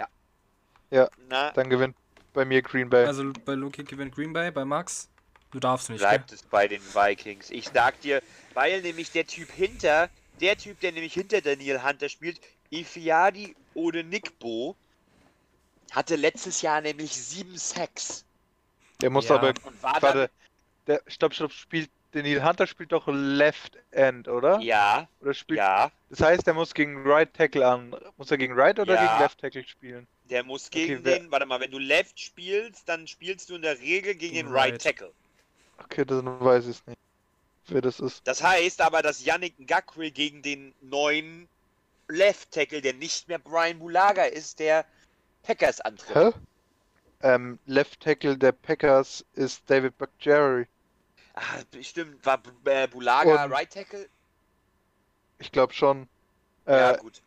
Ja. Na, Dann gewinnt bei mir Green Bay. Also bei Loki gewinnt Green Bay, bei Max. Du darfst nicht. Gell? bleibt es bei den Vikings. Ich sag dir, weil nämlich der Typ hinter, der Typ, der nämlich hinter Daniel Hunter spielt, Ifiadi oder Nickbo, hatte letztes Jahr nämlich sieben Sacks. der muss Ja. aber. Und war Warte. Der, stopp, stopp, spielt. Der Neil Hunter spielt doch Left End, oder? ja, Oder spielt. ja, Das heißt, er muss gegen Right Tackle an. Muss er gegen Right oder Ja. gegen Left Tackle spielen? der muss gegen wer- den, warte mal, wenn du Left spielst, dann spielst du in der Regel gegen den Right. Right Tackle. Okay, dann weiß ich es nicht. Wer das ist. Das heißt aber, dass Yannick Ngakwe gegen den neuen Left Tackle, der nicht mehr Brian Bulaga ist, der Packers antritt. Hä? Ähm, Left Tackle der Packers ist David Bakhtiari. Ah, bestimmt, war B- äh, Bulaga Und- Right Tackle? Ich glaube schon. ja, Äh, gut.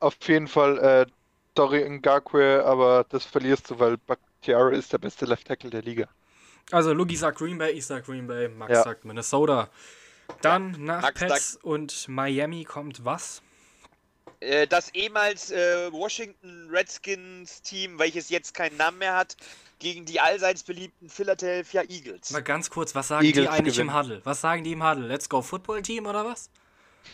auf jeden Fall äh, Dori Ngakwe, aber das verlierst du, weil Bakhtiari ist der beste Left Tackle der Liga. Also Luki sagt Green Bay, ich sag Green Bay, Max Ja. sagt Minnesota. Dann nach Max Pets und Miami kommt was? Äh, das ehemals äh, Washington Redskins Team, welches jetzt keinen Namen mehr hat, gegen die allseits beliebten Philadelphia Eagles. Mal ganz kurz, was sagen Eagles die eigentlich gewinnen. im Huddle? Was sagen die im Huddle? Let's go Football Team oder was?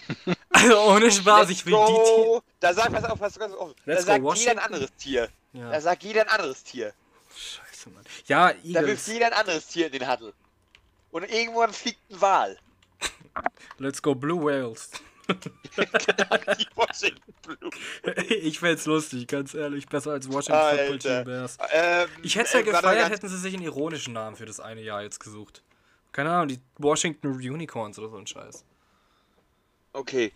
Also ohne Spaß, ich Let's will die Tier. go. Da sagt, pass auf, pass auf, da Let's go, sagt jeder ein Washington. anderes Tier. Da Ja, sagt jeder ein anderes Tier. scheiße, Mann. Ja, Da wirft Eagles. jeder ein anderes Tier in den Huddle. Und irgendwann fliegt ein Wal. Let's go Blue Whales. Die Washington Blue. ich fänd's lustig, ganz ehrlich. Besser als Washington Football Alter. Team Bears. Ähm, Ich hätte es ja äh, gefeiert, hätten sie sich einen ironischen Namen für das eine Jahr jetzt gesucht. Keine Ahnung, die Washington Unicorns oder so ein Scheiß. Okay.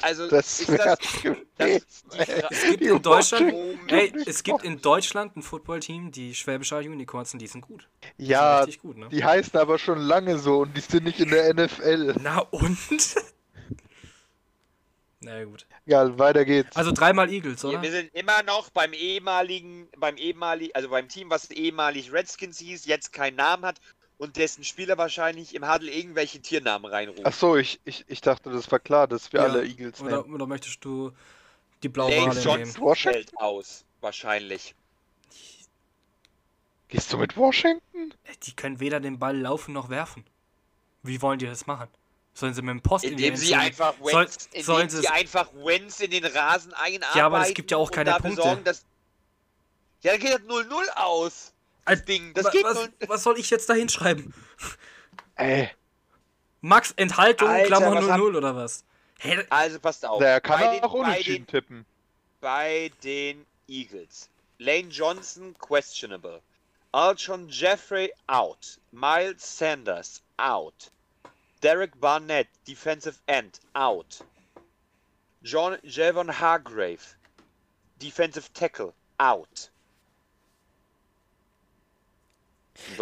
Also, Das ist das, Fra- Es gibt in Deutschland, ey, es gibt in Deutschland ein Footballteam, die Schwäbischer Unicorns, und die sind gut. Die Ja, sind richtig gut, ne? die heißen aber schon lange so und die sind nicht in der NFL. Na und? Na gut. Egal, weiter geht's. Also dreimal Eagles, oder? wir sind immer noch beim ehemaligen, beim ehemaligen, also beim Team, was ehemalig Redskins hieß, jetzt keinen Namen hat und dessen Spieler wahrscheinlich im Huddle irgendwelche Tiernamen reinrufen. Ach so, ich, ich, ich dachte, das war klar, dass wir Ja, alle Eagles Oder, nehmen. oder möchtest du die Lane Blauwale nehmen? Johnson Washington? fällt aus, wahrscheinlich. Gehst du mit Washington? Die können weder den Ball laufen noch werfen. Wie wollen die das machen? Sollen sie mit dem Post in die Indem sie einfach Soll- Wentz, indem sollen sie sie es- einfach Wentz in den Rasen einarbeiten. Ja, aber das gibt ja auch keine Punkte. Sorgen, dass... Ja, dann geht das 0-0 aus. Das Al- Ding, das geht was, 0 was soll ich jetzt da hinschreiben? Ey, Max Enthaltung, Alter, Klammer was 0-0 oder was? Hä? Also passt auf. der kann bei, den, auch bei, unentschieden den, tippen. bei den Eagles. Lane Johnson, questionable. Alshon Jeffrey, out. Miles Sanders, out. Derek Barnett, defensive end, out. John Javon Hargrave, defensive tackle, out.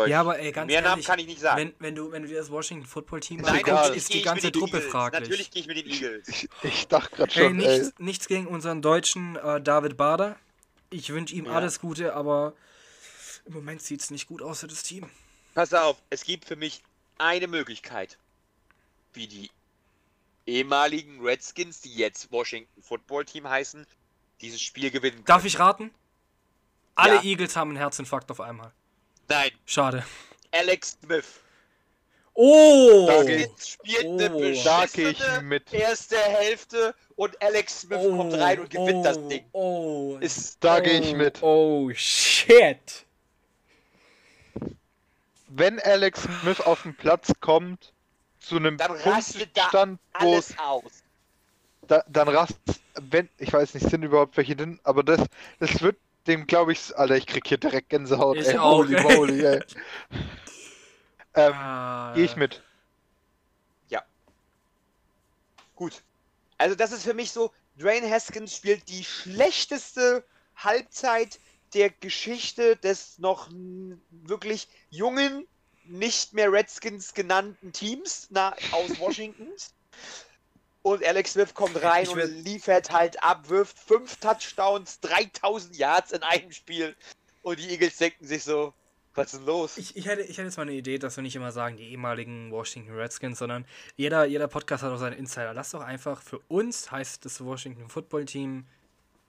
Ja, aber ey, ganz Mehr Namen ehrlich, kann ich nicht sagen. wenn, wenn, du, wenn du dir das Washington Football Team Nein, anguckst, natürlich ist gehe die ich ganze mit den Truppe Eagles. fraglich. Natürlich gehe ich mit den Eagles. Ich, ich dachte gerade Ey, schon, ey. nichts, nichts gegen unseren deutschen äh, David Bader. Ich wünsche ihm Ja. alles Gute, aber im Moment sieht es nicht gut aus für das Team. Pass auf, es gibt für mich eine Möglichkeit, wie die ehemaligen Redskins, die jetzt Washington Football Team heißen, dieses Spiel gewinnen. Darf ich raten? Alle Ja. Eagles haben einen Herzinfarkt auf einmal. Nein, Schade. Alex Smith. Oh! Da spielt Oh. eine Da gehe ich beschissene mit. erste Hälfte und Alex Smith kommt rein und gewinnt das Ding. Oh, Ist Da oh, gehe ich mit. Oh, shit. Wenn Alex Smith auf den Platz kommt, zu einem Dann rastet da Punktstand, wo alles aus. da, dann rast, wenn, ich weiß nicht, sind überhaupt welche drin, aber das, das wird dem, glaube ich, Alter, ich krieg hier direkt Gänsehaut, Ich ey, auch, holy ey. moly, ey. ähm, Ah, geh ich mit. Gut. Also das ist für mich so, Dwayne Haskins spielt die schlechteste Halbzeit der Geschichte des noch wirklich jungen, nicht mehr Redskins genannten Teams na, aus Washingtons. Und Alex Smith kommt rein Ich und liefert halt ab, wirft fünf Touchdowns, 3000 Yards in einem Spiel. Und die Eagles denken sich so, was ist denn los? Ich, ich, hätte, ich hätte jetzt mal eine Idee, dass wir nicht immer sagen, die ehemaligen Washington Redskins, sondern jeder, jeder Podcast hat auch seinen Insider. Lass doch einfach, für uns heißt das Washington Football Team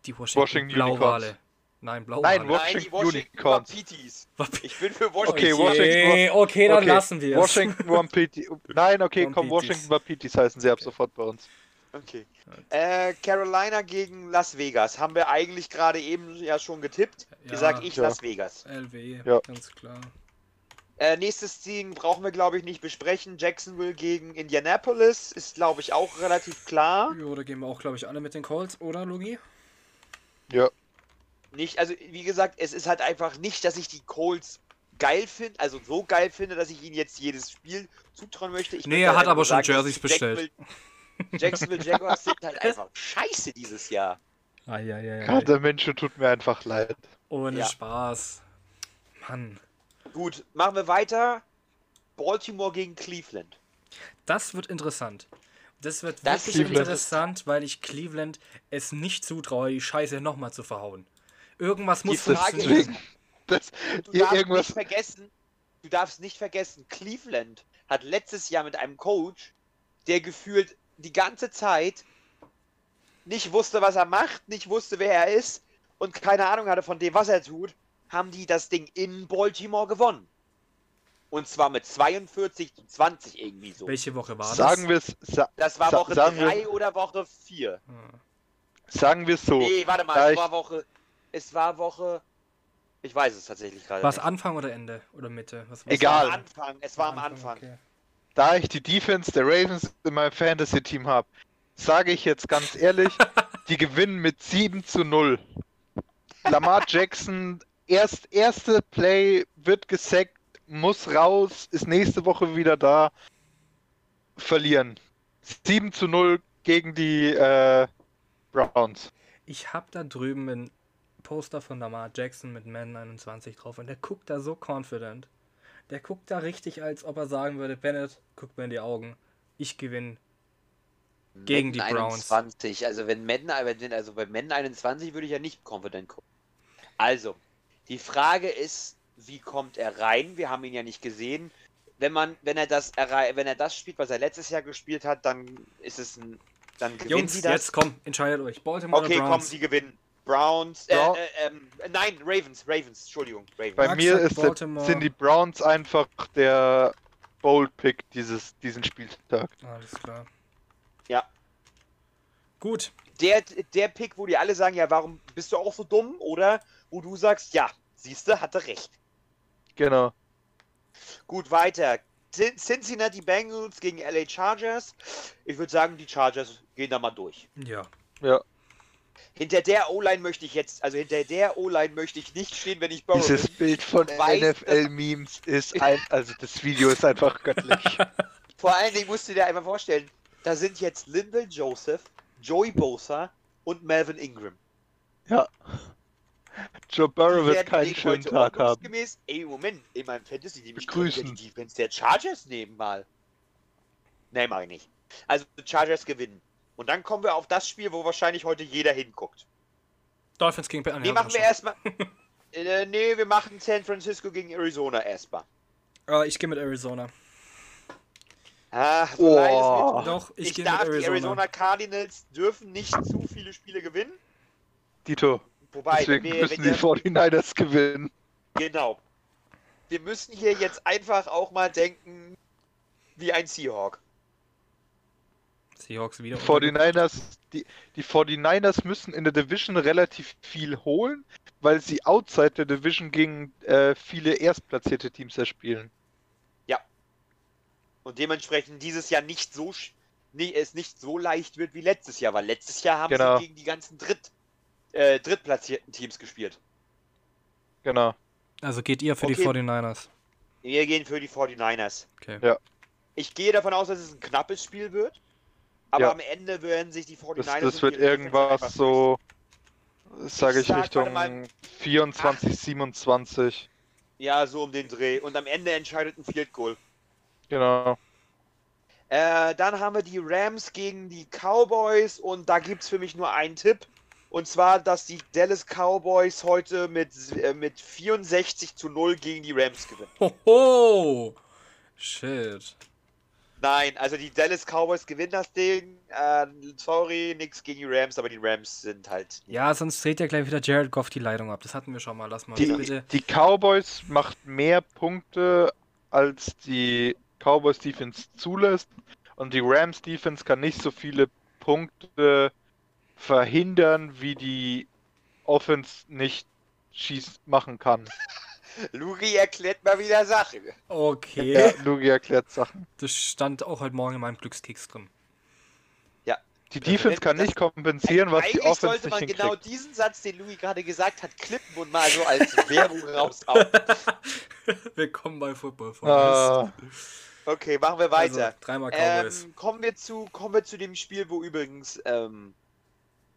die Washington, Washington Blauwale. Unicorns. Nein, Blauwale. Nein, Nein, die Washington Washington Unicorns. Wapitis. Wapi- Ich bin für Washington. Okay, Washington- Okay, okay, dann Okay, lassen wir es. Washington Wapiti. Nein, okay, komm, Wapitis. Washington Wapitis heißen sie ab sofort bei uns. Okay. Äh, Carolina gegen Las Vegas. Haben wir eigentlich gerade eben ja schon getippt. Ja, sag ich ja. Las Vegas. LW, Ja. ganz klar. Äh, nächstes Team brauchen wir, glaube ich, nicht besprechen. Jacksonville gegen Indianapolis ist, glaube ich, auch relativ klar. Jo, da gehen wir auch, glaube ich, alle mit den Colts, oder, Logi? Ja, Nicht, also wie gesagt, es ist halt einfach nicht, dass ich die Colts geil finde, also so geil finde, dass ich ihnen jetzt jedes Spiel zutrauen möchte. Ich Nee, er hat aber schon Jerseys bestellt. Jacksonville, Jacksonville Jaguars sind halt einfach scheiße dieses Jahr. Ah, ja, ja, ja. gerade der Mensch tut mir einfach leid. Ohne Ja. Spaß. Mann. Gut, machen wir weiter. Baltimore gegen Cleveland. Das wird interessant. Das wird Das wirklich Cleveland. interessant, weil ich Cleveland es nicht zutraue, die Scheiße nochmal zu verhauen. Irgendwas muss funktionieren. Das, du darfst irgendwas, nicht vergessen, du darfst nicht vergessen, Cleveland hat letztes Jahr mit einem Coach, der gefühlt die ganze Zeit nicht wusste, was er macht, nicht wusste, wer er ist und keine Ahnung hatte von dem, was er tut, haben die das Ding in Baltimore gewonnen. Und zwar mit 42 zu 20 irgendwie so. Welche Woche war Sagen wir es sa Das war sa Woche sagen wir- 3 oder Woche 4. das? Ah. sagen wir es so. Nee, warte mal, da es ich- war Woche. Es war Woche. Ich weiß es tatsächlich gerade. War es. Anfang oder Ende? Oder Mitte? Was Es Egal. war Anfang. Es war am Anfang. okay. Da ich die Defense der Ravens in meinem Fantasy-Team habe, sage ich jetzt ganz ehrlich, die gewinnen mit 7 zu 0. Lamar Jackson, erst erste Play wird gesackt, muss raus, ist nächste Woche wieder da. Verlieren. 7 zu 0 gegen die äh, Browns. Ich hab da drüben ein Poster von Lamar Jackson mit Man 21 drauf und der guckt da so confident. Der guckt da richtig, als ob er sagen würde, Bennett, guck mir in die Augen. Ich gewinne. Gegen die Madden Browns. 21. Also wenn Madden, wenn- also bei Madden 21 würde ich ja nicht confident gucken. Also, die Frage ist, wie kommt er rein? Wir haben ihn ja nicht gesehen. Wenn man, wenn er das wenn er das spielt, was er letztes Jahr gespielt hat, dann ist es ein, dann gewinnen Jungs, sie das. jetzt komm, entscheidet euch. Baltimore okay, oder komm, Browns? sie gewinnen. Browns, äh, Bra- äh, ähm, nein, Ravens, Ravens, Entschuldigung, Ravens. Bei Max mir ist der, Baltimore. sind die Browns einfach der Bold Pick dieses, diesen Spieltag. Alles klar. Ja. Gut. der, der Pick, wo die alle sagen, ja, warum bist du auch so dumm? Oder wo du sagst, ja, siehste, hatte recht. Genau. Gut, weiter. Cin- Cincinnati Bengals gegen LA Chargers. Ich würde sagen, die Chargers gehen da mal durch. Ja. Ja. Hinter der O-Line möchte ich jetzt, also hinter der O-Line möchte ich nicht stehen, wenn ich Burrow Dieses bin. Bild von NFL-Memes ist ein, also das Video ist einfach göttlich. Vor allen Dingen musst du dir einfach vorstellen, da sind jetzt Lyndon Joseph, Joey Bosa und Melvin Ingram. ja. Joe Burrow wird keinen schönen Tag haben. Ey, Moment, in meinem Fantasy nehme ich Begrüßen. die Defense der Chargers nehmen mal. Nee, mach ich nicht. Also, die Chargers gewinnen. Und dann kommen wir auf das Spiel, wo wahrscheinlich heute jeder hinguckt. Dolphins gegen Bengals. Nee, machen wir erstmal. äh, nee, wir machen San Francisco gegen Arizona erstmal. Äh, ich gehe mit Arizona. Ah, so Oh. leid es mir tut. Doch, ich, Ich, gehe mit darf, Arizona. die Arizona Cardinals dürfen nicht zu viele Spiele gewinnen. Dito. Wobei, Deswegen wir, müssen die der, 49ers gewinnen. genau. Wir müssen hier jetzt einfach auch mal denken wie ein Seahawk. Seahawks wieder. Die 49ers, die, die 49ers müssen in der Division relativ viel holen, weil sie outside der Division gegen äh, viele erstplatzierte Teams erspielen. Und dementsprechend dieses Jahr nicht so sch- nee, es nicht so leicht wird wie letztes Jahr, weil letztes Jahr haben Genau. sie gegen die ganzen Dritt, äh, drittplatzierten Teams gespielt. Genau. Also geht ihr für die Okay. 49ers. Wir gehen für die 49ers. Okay. Ja. Ich gehe davon aus, dass es ein knappes Spiel wird. Aber Ja. am Ende werden sich die 49ers. Das, das wird irgendwas so, sage Ich sag, Richtung warte mal. 24, 27. Ja, so um den Dreh. Und am Ende entscheidet ein Field Goal. Genau. Äh, dann haben wir die Rams gegen die Cowboys und da gibt es für mich nur einen Tipp. Und zwar, dass die Dallas Cowboys heute mit, äh, mit 64 zu 0 gegen die Rams gewinnen. Hoho! Shit. Nein, also die Dallas Cowboys gewinnen das Ding. Äh, sorry, nix gegen die Rams, aber die Rams sind halt. Ja, sonst dreht ja gleich wieder Jared Goff die Leitung ab. Das hatten wir schon mal. Lass mal Die, bitte. die Cowboys macht mehr Punkte, als die Cowboys Defense zulässt. Und die Rams Defense kann nicht so viele Punkte verhindern, wie die Offense nicht schieß machen kann. Lugi erklärt mal wieder Sachen. Okay. Ja, Lugi erklärt Sachen. Das stand auch heute Morgen in meinem Glückskeks drin. Die Defense kann nicht kompensieren, was die Eigentlich Offense sollte man genau diesen Satz, den Lugi gerade gesagt hat, klippen und mal so als Werbung raushauen. Willkommen bei Football Ah, Okay, machen wir weiter. Also, dreimal Cowboys. Ähm, kommen, wir zu, kommen wir zu dem Spiel, wo übrigens, ähm,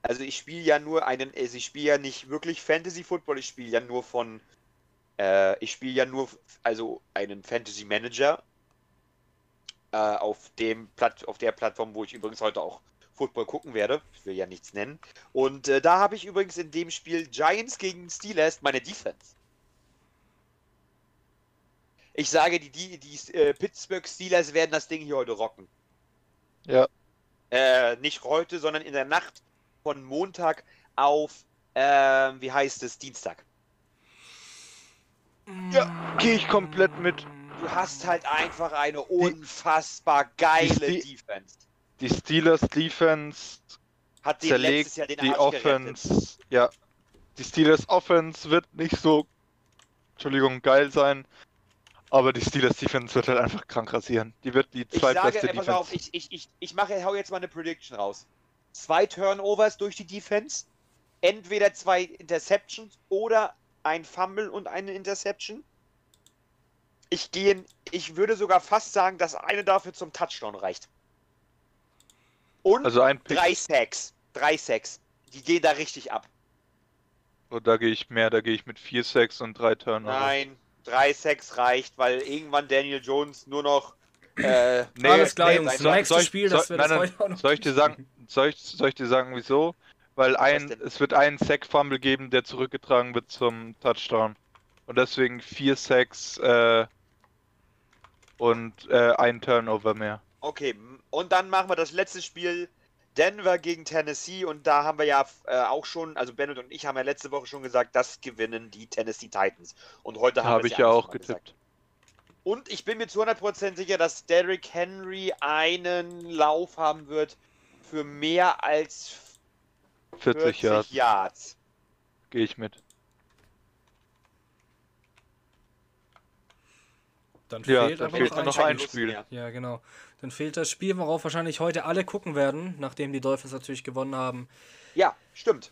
also ich spiele ja nur einen, also ich spiele ja nicht wirklich Fantasy Football, ich spiele ja nur von, äh, ich spiele ja nur, also einen Fantasy Manager äh, auf dem Platt, auf der Plattform, wo ich übrigens heute auch Football gucken werde. Ich will ja nichts nennen. Und äh, da habe ich übrigens in dem Spiel Giants gegen Steelers meine Defense. Ich sage, die, die, die äh, Pittsburgh Steelers werden das Ding hier heute rocken. Ja. Äh, nicht heute, sondern in der Nacht von Montag auf, ähm, wie heißt es, Dienstag. Ja, gehe ich komplett mit. du hast halt einfach eine unfassbar geile die- Defense. Die Steelers Defense Hat den letztes zerlegt Jahr den die Arsch gerettet. Offense. Ja. Die Steelers Offense wird nicht so, Entschuldigung, geil sein. Aber die Steelers Defense wird halt einfach krank rasieren. Die wird die zweitbeste pass Defense. auf, ich, ich, ich, ich mache, hau jetzt mal eine Prediction raus. Zwei Turnovers durch die Defense, entweder zwei Interceptions oder ein Fumble und eine Interception. Ich gehe, ich würde sogar fast sagen, dass eine dafür zum Touchdown reicht. Und also ein Pick, drei Sacks, drei Sacks. Die gehen da richtig ab. oh, da gehe ich mehr, da gehe ich mit 4 Sacks und 3 Turnovers. Nein, drei Sacks reicht, weil irgendwann Daniel Jones nur noch äh, Nee, Alles klar, nee, Jungs. soll ich- Spiel, soll- wir nein, das nein, heute auch noch Soll ich dir sagen, soll ich, soll ich dir sagen, wieso? Weil ein, es wird einen Sack-Fumble geben, der zurückgetragen wird zum Touchdown. Und deswegen vier Sacks äh, und äh, ein Turnover mehr. Okay, und dann machen wir das letzte Spiel Denver gegen Tennessee und da haben wir ja äh, auch schon, also Bennett und ich haben ja letzte Woche schon gesagt, das gewinnen die Tennessee Titans. Und heute haben habe wir ich ja auch getippt. Und ich bin mir zu 100% sicher, dass Derrick Henry einen Lauf haben wird für mehr als 40, 40 Yards, Yards. gehe ich mit. Dann Ja, fehlt dann aber fehlt noch ein noch Spiel. ein Spiel. Ja, genau. Dann fehlt das Spiel, worauf wahrscheinlich heute alle gucken werden, nachdem die Dolphins natürlich gewonnen haben. Ja, stimmt.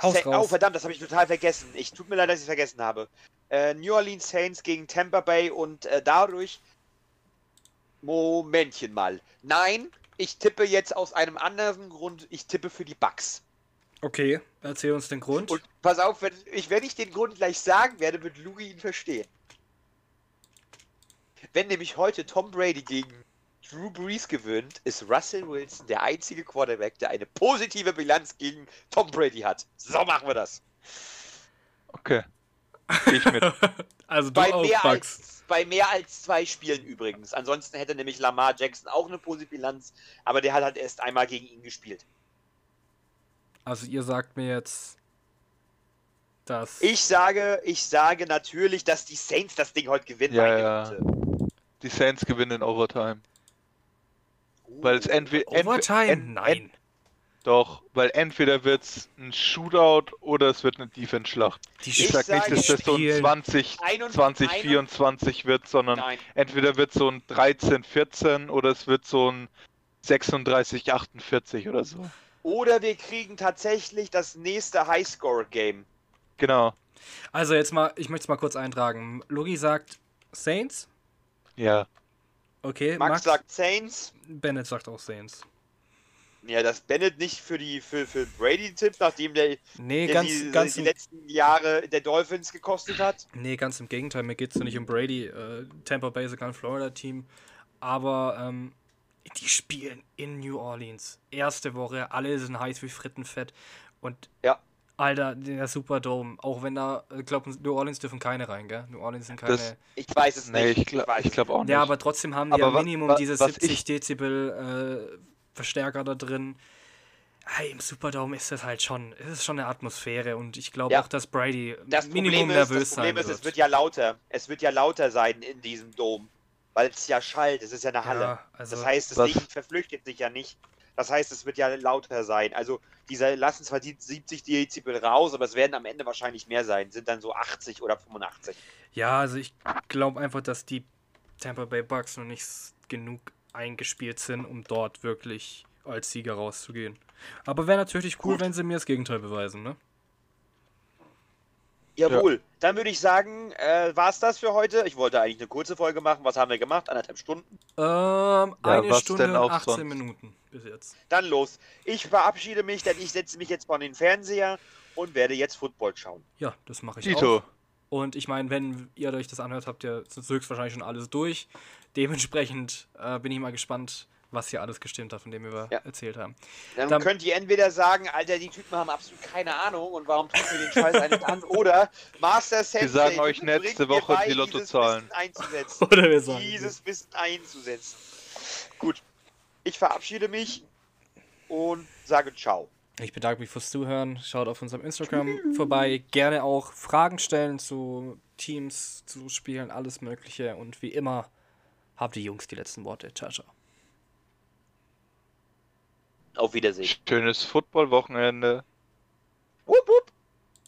Haus Sa- Oh, raus. verdammt, das habe ich total vergessen. Ich tut mir leid, dass ich es vergessen habe. Äh, New Orleans Saints gegen Tampa Bay und äh, dadurch. Momentchen mal. Nein, ich tippe jetzt aus einem anderen Grund. Ich tippe für die Bucks. Okay, erzähl uns den Grund. Und pass auf, wenn ich, wenn ich den Grund gleich sagen werde, wird Lugi ihn verstehen. Wenn nämlich heute Tom Brady gegen Drew Brees gewinnt, ist Russell Wilson der einzige Quarterback, der eine positive Bilanz gegen Tom Brady hat. So machen wir das. Okay. Ich mit. also du Bei auch, mehr, als, bei mehr als zwei Spielen übrigens. Ansonsten hätte nämlich Lamar Jackson auch eine positive Bilanz, aber der hat halt erst einmal gegen ihn gespielt. Also ihr sagt mir jetzt, dass... Ich sage, ich sage natürlich, dass die Saints das Ding heute gewinnen. Ja, meine ja. Güte. Die Saints gewinnen in Overtime. Uh, Weil es entweder. Overtime? Nein. Doch, weil entweder wird es ein Shootout oder es wird eine Defense-Schlacht. Ich sag nicht, dass das so ein spielen- 20, Ein und- 20 ein und- 24 wird, sondern Nein. entweder wird so ein 13, 14 oder es wird so ein 36, 48 oder so. Oder wir kriegen tatsächlich das nächste Highscore-Game. Genau. Also jetzt mal, ich möchte es mal kurz eintragen. Logi sagt Saints. Ja. Okay, Max, Max, sagt Saints. Bennett sagt auch Saints. Ja, dass Bennett nicht für die für, für Brady tippt, nachdem der, Nee, der ganz, die, ganz, die im, letzten Jahre der Dolphins gekostet hat. nee, ganz im Gegenteil. Mir geht es nicht um Brady. Äh, Tampa Bay ist sogar ein Florida-Team. Aber ähm, die spielen in New Orleans. Erste Woche, alle sind heiß wie Frittenfett. Und Ja. Alter, der Superdome. Auch wenn da, ich glaube, New Orleans dürfen keine rein, gell? New Orleans sind keine. Das- Ich weiß es Nee, nicht. ich glaube glaub auch nicht. Ja, aber trotzdem haben die Aber ja Minimum wa- diese was 70 ich- Dezibel äh, Verstärker da drin. Hey, Im Superdome ist das halt schon, es ist schon eine Atmosphäre und ich glaube Ja. auch, dass Brady Das Minimum Problem, ist, nervös das Problem sein ist, wird. es wird ja lauter. Es wird ja lauter sein in diesem Dom. Weil es ja schallt. Es ist ja eine Halle. Ja, also, Das heißt, das Was- Ding verflüchtet sich ja nicht. Das heißt, es wird ja lauter sein. Also, diese lassen zwar die 70 Dezibel raus, aber es werden am Ende wahrscheinlich mehr sein. Sind dann so 80 oder 85. ja, also ich glaube einfach, dass die Tampa Bay Bucks noch nicht genug eingespielt sind, um dort wirklich als Sieger rauszugehen. Aber wäre natürlich cool, Gut. wenn sie mir das Gegenteil beweisen, ne? Jawohl. Dann würde ich sagen, äh, war es das für heute. Ich wollte eigentlich eine kurze Folge machen. Was haben wir gemacht? Anderthalb Stunden. Ähm, eine was Stunde und auch 18 sonst? Minuten bis jetzt. Dann los. Ich verabschiede mich, denn ich setze mich jetzt vor den Fernseher und werde jetzt Football schauen. Ja, das mache ich Tito. auch. Und ich meine, wenn ihr euch das anhört, habt ihr höchstwahrscheinlich schon alles durch. Dementsprechend äh, bin ich mal gespannt, was hier alles gestimmt hat, von dem wir Ja. erzählt haben. Dann, Dann- könnt ihr entweder sagen, Alter, die Typen haben absolut keine Ahnung und warum tun wir den Scheiß eigentlich an? Oder Master Sensei, sagen euch nächste Woche bei, die dieses Lottozahlen. Wissen einzusetzen. Oder wir sagen. dieses Wissen einzusetzen. Gut, ich verabschiede mich und sage Ciao. Ich bedanke mich fürs Zuhören. Schaut auf unserem Instagram vorbei. Gerne auch Fragen stellen zu Teams zu spielen, alles Mögliche. Und wie immer haben die Jungs die letzten Worte. Ciao, ciao. Auf Wiedersehen. Schönes Football-Wochenende. Wupp, wupp.